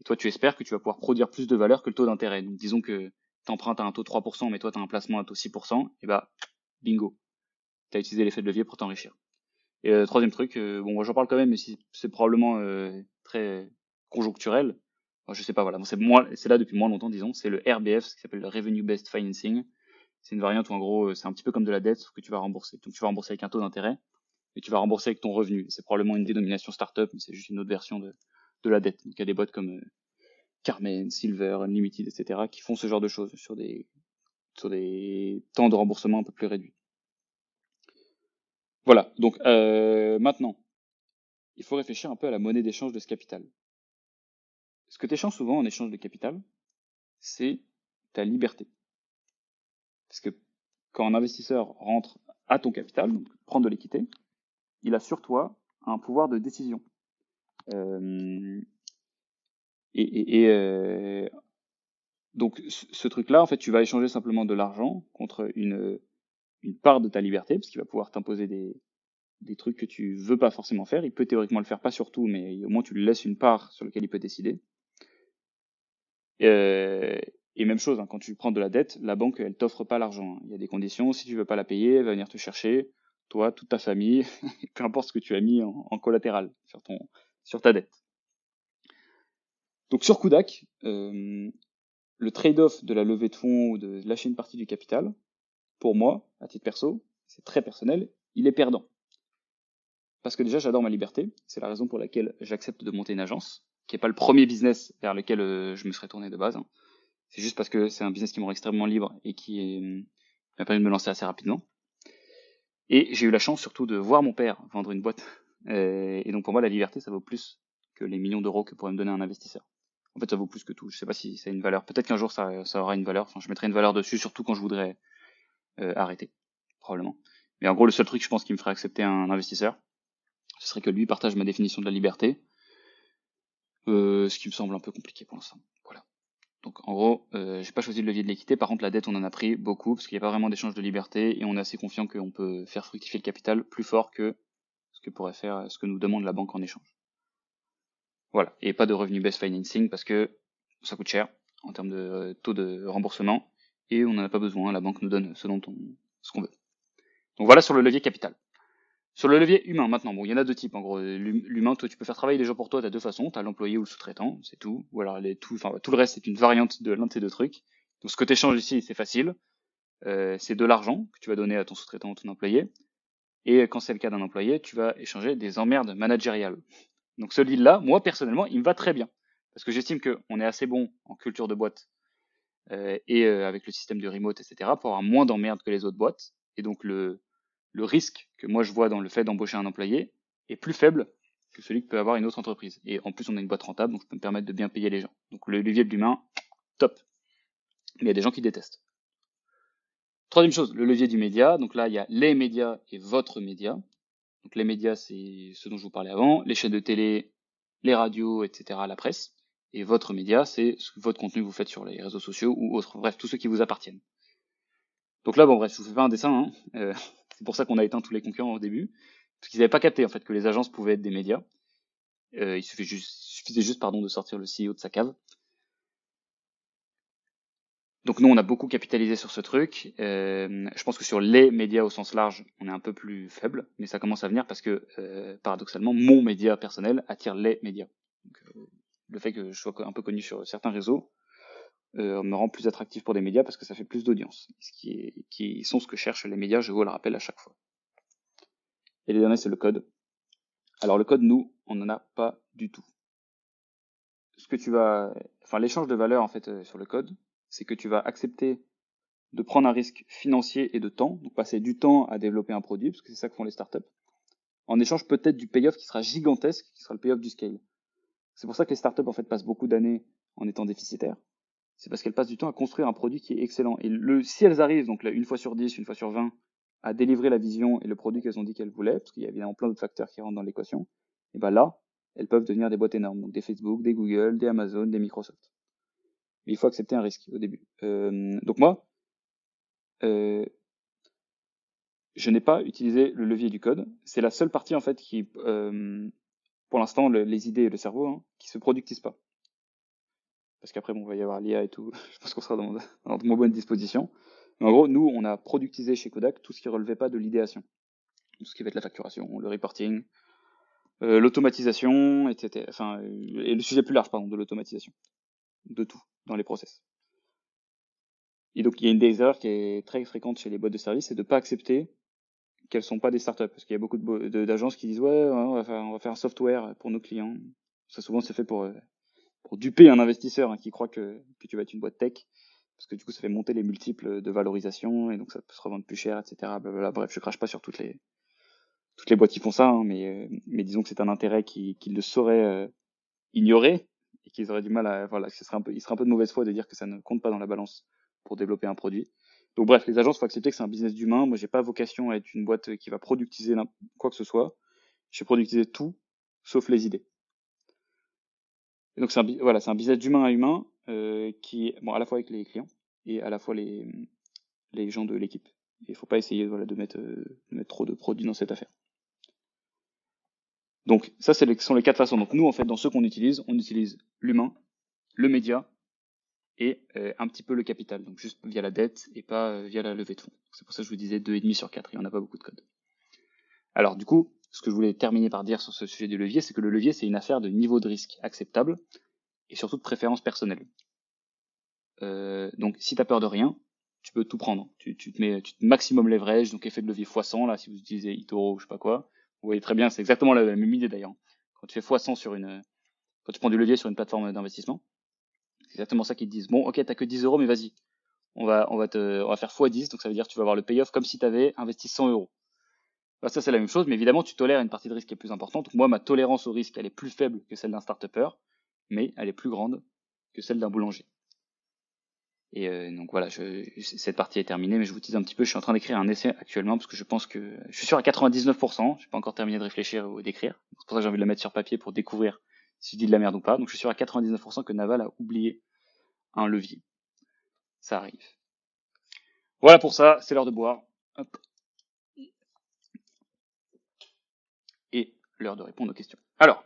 [SPEAKER 1] Et toi, tu espères que tu vas pouvoir produire plus de valeur que le taux d'intérêt. Donc disons que tu empruntes à un taux 3%, mais toi, tu as un placement à taux 6%, et bah, bingo. Tu as utilisé l'effet de levier pour t'enrichir. Et euh, troisième truc, euh, bon, j'en parle quand même, mais c'est probablement euh, très conjoncturel. je sais pas, voilà, c'est moi, c'est là depuis moins longtemps, disons. C'est le RBF, ce qui s'appelle le Revenue Based Financing. C'est une variante où en gros, c'est un petit peu comme de la dette, sauf que tu vas rembourser. Donc tu vas rembourser avec un taux d'intérêt, et tu vas rembourser avec ton revenu. C'est probablement une dénomination startup, mais c'est juste une autre version de, de la dette. Donc il y a des boîtes comme Carmen, Silver, Unlimited, etc., qui font ce genre de choses sur des sur des temps de remboursement un peu plus réduits. Voilà, donc euh, maintenant, il faut réfléchir un peu à la monnaie d'échange de ce capital. Ce que tu échanges souvent en échange de capital, c'est ta liberté. Parce que quand un investisseur rentre à ton capital, donc prend de l'équité, il a sur toi un pouvoir de décision. Euh, et, et, euh, donc ce truc-là, en fait, tu vas échanger simplement de l'argent contre une, une part de ta liberté, parce qu'il va pouvoir t'imposer des, des trucs que tu veux pas forcément faire. Il peut théoriquement le faire, pas sur tout, mais au moins tu lui laisses une part sur laquelle il peut décider. Euh, et même chose, hein, quand tu prends de la dette, la banque, elle t'offre pas l'argent. Hein. Il y a des conditions. Si tu veux pas la payer, elle va venir te chercher, toi, toute ta famille, peu importe ce que tu as mis en, collatéral sur ton, sur ta dette. Donc sur Kudak, euh, le trade-off de la levée de fonds ou de lâcher une partie du capital, pour moi, à titre perso, c'est très personnel, il est perdant. parce que déjà j'adore ma liberté. C'est la raison pour laquelle j'accepte de monter une agence, qui n'est pas le premier business vers lequel euh, je me serais tourné de base. Hein. C'est juste parce que c'est un business qui me rend extrêmement libre et qui m'a permis de me lancer assez rapidement. Et j'ai eu la chance surtout de voir mon père vendre une boîte. Euh, et donc pour moi, la liberté, ça vaut plus que les millions d'euros que pourrait me donner un investisseur. En fait, ça vaut plus que tout. Je sais pas si ça a une valeur. Peut-être qu'un jour, ça, ça, aura une valeur. Enfin, je mettrai une valeur dessus, surtout quand je voudrais euh, arrêter, probablement. Mais en gros, le seul truc, je pense, qui me ferait accepter un investisseur, ce serait que lui partage ma définition de la liberté, euh, ce qui me semble un peu compliqué pour l'instant. Voilà. Donc en gros, euh, j'ai pas choisi le levier de l'équité. Par contre, la dette, on en a pris beaucoup parce qu'il n'y a pas vraiment d'échange de liberté et on est assez confiant qu'on peut faire fructifier le capital plus fort que ce que pourrait faire, ce que nous demande la banque en échange. Voilà. Et pas de revenu based financing parce que ça coûte cher en termes de euh, taux de remboursement et on n'en a pas besoin. La banque nous donne ce dont on, ce qu'on veut. Donc voilà sur le levier capital. Sur le levier humain, maintenant, bon, il y en a deux types, en gros. L'humain, toi, tu peux faire travailler les gens pour toi, t'as deux façons, t'as l'employé ou le sous-traitant, c'est tout. Ou alors, les, tout, enfin, tout le reste, c'est une variante de l'un de ces deux trucs. Donc, ce que tu échanges ici, c'est facile. Euh, c'est de l'argent que tu vas donner à ton sous-traitant ou ton employé. Et quand c'est le cas d'un employé, tu vas échanger des emmerdes managériales. Donc, ce deal-là, moi, personnellement, il me va très bien. Parce que j'estime qu'on est assez bon en culture de boîte et euh, avec le système de remote, etc., pour avoir moins d'emmerdes que les autres boîtes. Et donc, le, le risque que moi je vois dans le fait d'embaucher un employé est plus faible que celui que peut avoir une autre entreprise. Et en plus, on a une boîte rentable, donc je peux me permettre de bien payer les gens. Donc le levier de l'humain, top. Mais il y a des gens qui détestent. Troisième chose, le levier du média. Donc là, il y a les médias et votre média. Donc les médias, c'est ce dont je vous parlais avant, les chaînes de télé, les radios, etc., la presse. Et votre média, c'est votre contenu que vous faites sur les réseaux sociaux ou autres, bref, tous ceux qui vous appartiennent. Donc là, bon bref, je vous fais pas un dessin, hein. Euh, c'est pour ça qu'on a éteint tous les concurrents au début, parce qu'ils n'avaient pas capté en fait que les agences pouvaient être des médias. Euh, il suffisait juste, pardon, de sortir le CEO de sa cave. Donc nous, on a beaucoup capitalisé sur ce truc. Euh, je pense que sur les médias au sens large, on est un peu plus faible, mais ça commence à venir parce que, euh, paradoxalement, mon média personnel attire les médias. Euh, le fait que je sois un peu connu sur certains réseaux euh, me rend plus attractif pour des médias parce que ça fait plus d'audience, ce qui, est, qui sont ce que cherchent les médias, je vous le rappelle à chaque fois. Et les derniers, c'est le code. Alors le code, nous, on n'en a pas du tout. Ce que tu vas, enfin l'échange de valeur en fait euh, sur le code, c'est que tu vas accepter de prendre un risque financier et de temps, donc passer du temps à développer un produit, parce que c'est ça que font les startups, en échange peut-être du payoff qui sera gigantesque, qui sera le payoff du scale. C'est pour ça que les startups en fait passent beaucoup d'années en étant déficitaires, c'est parce qu'elles passent du temps à construire un produit qui est excellent. Et le, si elles arrivent, donc là, une fois sur 10, une fois sur 20, à délivrer la vision et le produit qu'elles ont dit qu'elles voulaient, parce qu'il y a évidemment plein d'autres facteurs qui rentrent dans l'équation, et ben là, elles peuvent devenir des boîtes énormes, donc des Facebook, des Google, des Amazon, des Microsoft. Mais il faut accepter un risque au début. Euh, donc moi, euh, je n'ai pas utilisé le levier du code. C'est la seule partie en fait qui, euh, pour l'instant, les idées et le cerveau, hein, qui se productisent pas parce qu'après, bon, il va y avoir l'IA et tout, je pense qu'on sera dans, dans de bonne disposition. Mais en gros, nous, on a productisé chez Kodak tout ce qui relevait pas de l'idéation. Tout ce qui va être la facturation, le reporting, euh, l'automatisation, etc. Enfin, et le sujet plus large, pardon, de l'automatisation. De tout, dans les process. Et donc, il y a une des erreurs qui est très fréquente chez les boîtes de services, c'est de ne pas accepter qu'elles sont pas des startups. Parce qu'il y a beaucoup d'agences qui disent, ouais, on va, faire, on va faire un software pour nos clients. Ça, souvent, c'est fait pour euh, duper un investisseur hein, qui croit que, que tu vas être une boîte tech, parce que du coup ça fait monter les multiples de valorisation et donc ça peut se revendre plus cher, etc. Bref, je crache pas sur toutes les toutes les boîtes qui font ça, hein, mais euh, mais disons que c'est un intérêt qu'ils qui le sauraient euh, ignorer et qu'ils auraient du mal à voilà, ce serait un peu, il serait un peu de mauvaise foi de dire que ça ne compte pas dans la balance pour développer un produit. Donc bref, les agences faut accepter que c'est un business d'humain. Moi, j'ai pas vocation à être une boîte qui va productiser quoi que ce soit. Je vais productiser tout sauf les idées donc c'est un, voilà, c'est un business d'humain à humain euh, qui bon à la fois avec les clients et à la fois les, les gens de l'équipe. Il faut pas essayer de, mettre, euh, de mettre trop de produits dans cette affaire. Donc ça, c'est les, sont les quatre façons. Donc nous, en fait, dans ceux qu'on utilise, on utilise l'humain, le média et euh, un petit peu le capital. Donc juste via la dette et pas euh, via la levée de fonds. C'est pour ça que je vous disais 2,5 sur 4 et on n'a pas beaucoup de code. Alors du coup, ce que je voulais terminer par dire sur ce sujet du levier, c'est que le levier, c'est une affaire de niveau de risque acceptable et surtout de préférence personnelle. Euh, donc, si tu as peur de rien, tu peux tout prendre. Tu, te mets tu maximum leverage, donc effet de levier x100, là, si vous utilisez Itoro ou je sais pas quoi, Oui, très bien, c'est exactement la, même idée d'ailleurs. Quand tu fais x100 sur une, quand tu prends du levier sur une plateforme d'investissement, c'est exactement ça qu'ils disent. Bon, ok, t'as que 10 euros, mais vas-y, on va, te, on va faire x10, donc ça veut dire que tu vas avoir le payoff comme si tu avais investi 100 euros. Bah, ça, c'est la même chose, mais évidemment, tu tolères une partie de risque qui est plus importante. Donc, moi, ma tolérance au risque, elle est plus faible que celle d'un start mais elle est plus grande que celle d'un boulanger. Et euh, donc voilà, cette partie est terminée, mais je vous dis un petit peu, je suis en train d'écrire un essai actuellement parce que je pense que je suis sûr à 99%, je n'ai pas encore terminé de réfléchir ou d'écrire. C'est pour ça que j'ai envie de le mettre sur papier pour découvrir si je dis de la merde ou pas. Donc je suis sûr à 99% que Naval a oublié un levier. Ça arrive. Voilà pour ça, c'est l'heure de boire. Hop. Et l'heure de répondre aux questions. Alors,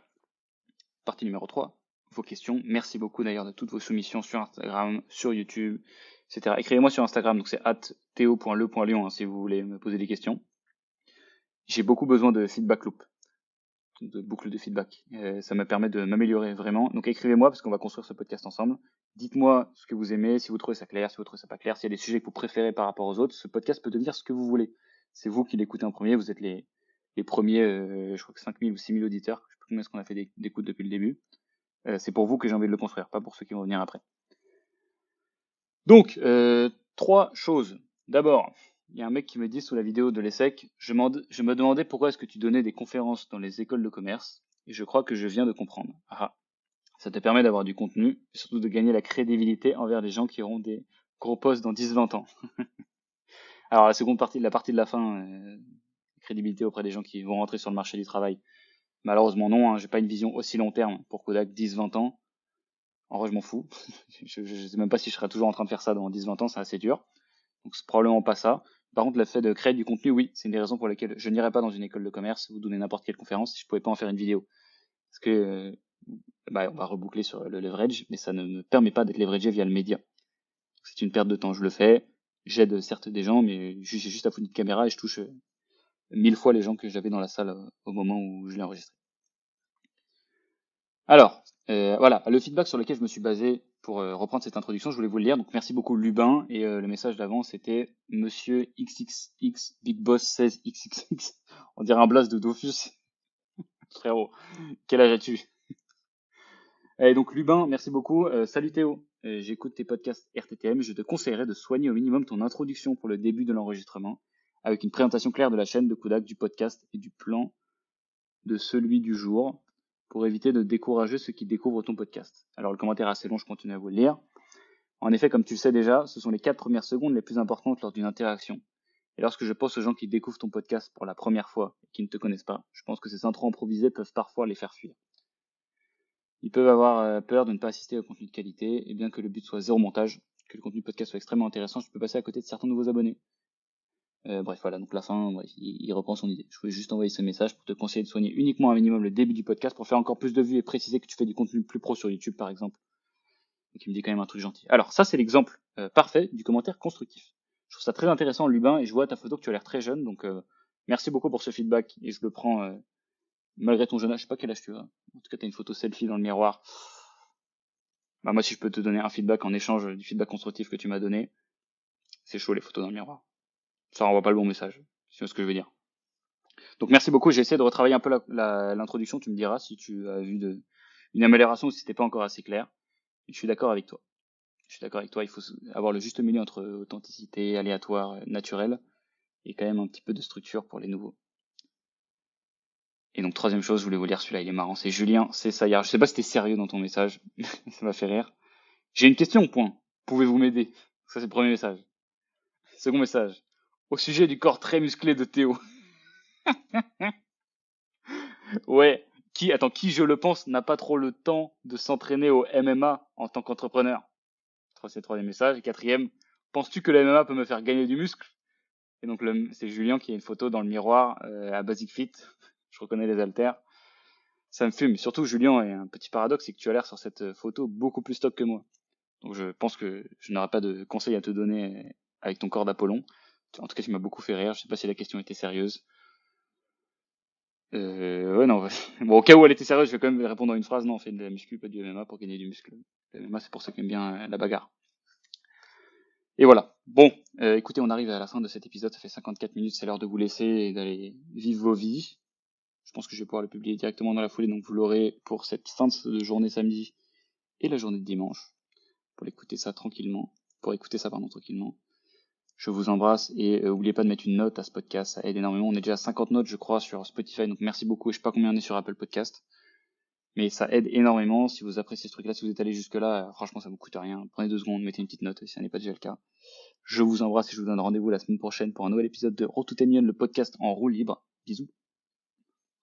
[SPEAKER 1] partie numéro 3, vos questions. Merci beaucoup d'ailleurs de toutes vos soumissions sur Instagram, sur YouTube, etc. Écrivez-moi sur Instagram, donc c'est théo.le.lion hein, si vous voulez me poser des questions. J'ai beaucoup besoin de feedback loop, de boucle de feedback. Ça me permet de m'améliorer vraiment. Donc écrivez-moi parce qu'on va construire ce podcast ensemble. Dites-moi ce que vous aimez, si vous trouvez ça clair, si vous trouvez ça pas clair, s'il y a des sujets que vous préférez par rapport aux autres. Ce podcast peut devenir ce que vous voulez. C'est vous qui l'écoutez en premier, vous êtes les, les premiers, euh, je crois que 5000 ou 6000 auditeurs. Je sais pas combien est-ce qu'on a fait d'écoute depuis le début. Euh, c'est pour vous que j'ai envie de le construire, pas pour ceux qui vont venir après. Donc, euh, trois choses. D'abord, il y a un mec qui me dit sous la vidéo de l'ESSEC, je, je me demandais pourquoi est-ce que tu donnais des conférences dans les écoles de commerce, et je crois que je viens de comprendre. Ah, ça te permet d'avoir du contenu, et surtout de gagner la crédibilité envers les gens qui auront des gros postes dans 10-20 ans. Alors la seconde partie, la partie de la fin, euh, crédibilité auprès des gens qui vont rentrer sur le marché du travail. Malheureusement non, hein, j'ai pas une vision aussi long terme pour Kodak 10-20 ans. En vrai, je m'en fous. je, ne sais même pas si je serai toujours en train de faire ça dans 10-20 ans, c'est assez dur. Donc c'est probablement pas ça. Par contre, le fait de créer du contenu, oui, c'est une des raisons pour lesquelles je n'irai pas dans une école de commerce ou donner n'importe quelle conférence si je pouvais pas en faire une vidéo. Parce que, euh, bah, on va reboucler sur le leverage, mais ça ne me permet pas d'être leveragé via le média. C'est une perte de temps, je le fais. J'aide certes des gens, mais j'ai juste à foutre une caméra et je touche euh, mille fois les gens que j'avais dans la salle euh, au moment où je l'ai enregistré. Alors, voilà, le feedback sur lequel je me suis basé pour euh, reprendre cette introduction, je voulais vous le lire. Donc merci beaucoup Lubin et le message d'avant c'était Monsieur XXX Big Boss 16 XXX. On dirait un blast de Dofus. Frérot, quel âge as-tu? Et donc Lubin, merci beaucoup. salut Théo, j'écoute tes podcasts RTTM. Je te conseillerais de soigner au minimum ton introduction pour le début de l'enregistrement avec une présentation claire de la chaîne, de Kodak, du podcast et du plan de celui du jour pour éviter de décourager ceux qui découvrent ton podcast. Alors le commentaire est assez long, je continue à vous le lire. En effet, comme tu le sais déjà, ce sont les quatre premières secondes les plus importantes lors d'une interaction. Et lorsque je pense aux gens qui découvrent ton podcast pour la première fois et qui ne te connaissent pas, je pense que ces intros improvisés peuvent parfois les faire fuir. Ils peuvent avoir euh, peur de ne pas assister au contenu de qualité, et bien que le but soit zéro montage, que le contenu podcast soit extrêmement intéressant, je peux passer à côté de certains nouveaux abonnés. Euh, bref, voilà, donc la fin, il, reprend son idée. Je voulais juste envoyer ce message pour te conseiller de soigner uniquement un minimum le début du podcast pour faire encore plus de vues et préciser que tu fais du contenu plus pro sur YouTube, par exemple. Donc il me dit quand même un truc gentil. Alors ça, c'est l'exemple euh, parfait du commentaire constructif. Je trouve ça très intéressant, Lubin, et je vois ta photo que tu as l'air très jeune, donc euh, merci beaucoup pour ce feedback, et je le prends malgré ton jeune âge. Je sais pas quel âge tu as. En tout cas, tu as une photo selfie dans le miroir. Bah moi, si je peux te donner un feedback en échange du feedback constructif que tu m'as donné, c'est chaud les photos dans le miroir ça renvoie pas le bon message. C'est ce que je veux dire. Donc merci beaucoup. J'ai essayé de retravailler un peu l'introduction. Tu me diras si tu as vu une amélioration ou si c'était pas encore assez clair. Je suis d'accord avec toi. Je suis d'accord avec toi. Il faut avoir le juste milieu entre authenticité, aléatoire, naturel, et quand même un petit peu de structure pour les nouveaux. Et donc troisième chose, je voulais vous lire celui-là, il est marrant. C'est Julien, c'est Sayard. Je sais pas si t'es sérieux dans ton message. ça m'a fait rire. J'ai une question, point. Pouvez-vous m'aider? Ça c'est le premier message. Second message au sujet du corps très musclé de Théo. ouais, qui, attends, qui, je le pense, n'a pas trop le temps de s'entraîner au MMA en tant qu'entrepreneur? C'est le troisième message. Et quatrième, penses-tu que le MMA peut me faire gagner du muscle? Et donc, c'est Julien qui a une photo dans le miroir euh, à Basic Fit. je reconnais les haltères. Ça me fume. Surtout, Julien, et un petit paradoxe, c'est que tu as l'air sur cette photo beaucoup plus stock que moi. Donc, je pense que je n'aurai pas de conseils à te donner avec ton corps d'Apollon. En tout cas, tu m'as beaucoup fait rire. Je sais pas si la question était sérieuse. Euh, ouais, non. Bon, au cas où elle était sérieuse, je vais quand même répondre en une phrase. Non, on fait de la muscu, pas du MMA pour gagner du muscle. Le MMA, c'est pour ceux qui aiment bien euh, la bagarre. Et voilà. Bon, euh, écoutez, on arrive à la fin de cet épisode. Ça fait 54 minutes. C'est l'heure de vous laisser et d'aller vivre vos vies. Je pense que je vais pouvoir le publier directement dans la foulée, donc vous l'aurez pour cette fin de journée samedi et la journée de dimanche, pour écouter ça tranquillement, pour écouter ça pardon tranquillement. Je vous embrasse et euh, pas de mettre une note à ce podcast, ça aide énormément. On est déjà à 50 notes je crois sur Spotify, donc merci beaucoup. Je sais pas combien on est sur Apple Podcast. Mais ça aide énormément. Si vous appréciez ce truc-là, si vous êtes allé jusque-là, euh, franchement, ça vous coûte rien. Prenez deux secondes, mettez une petite note si ça n'est pas déjà le cas. Je vous embrasse et je vous donne rendez-vous la semaine prochaine pour un nouvel épisode de Road le podcast en roue libre. Bisous.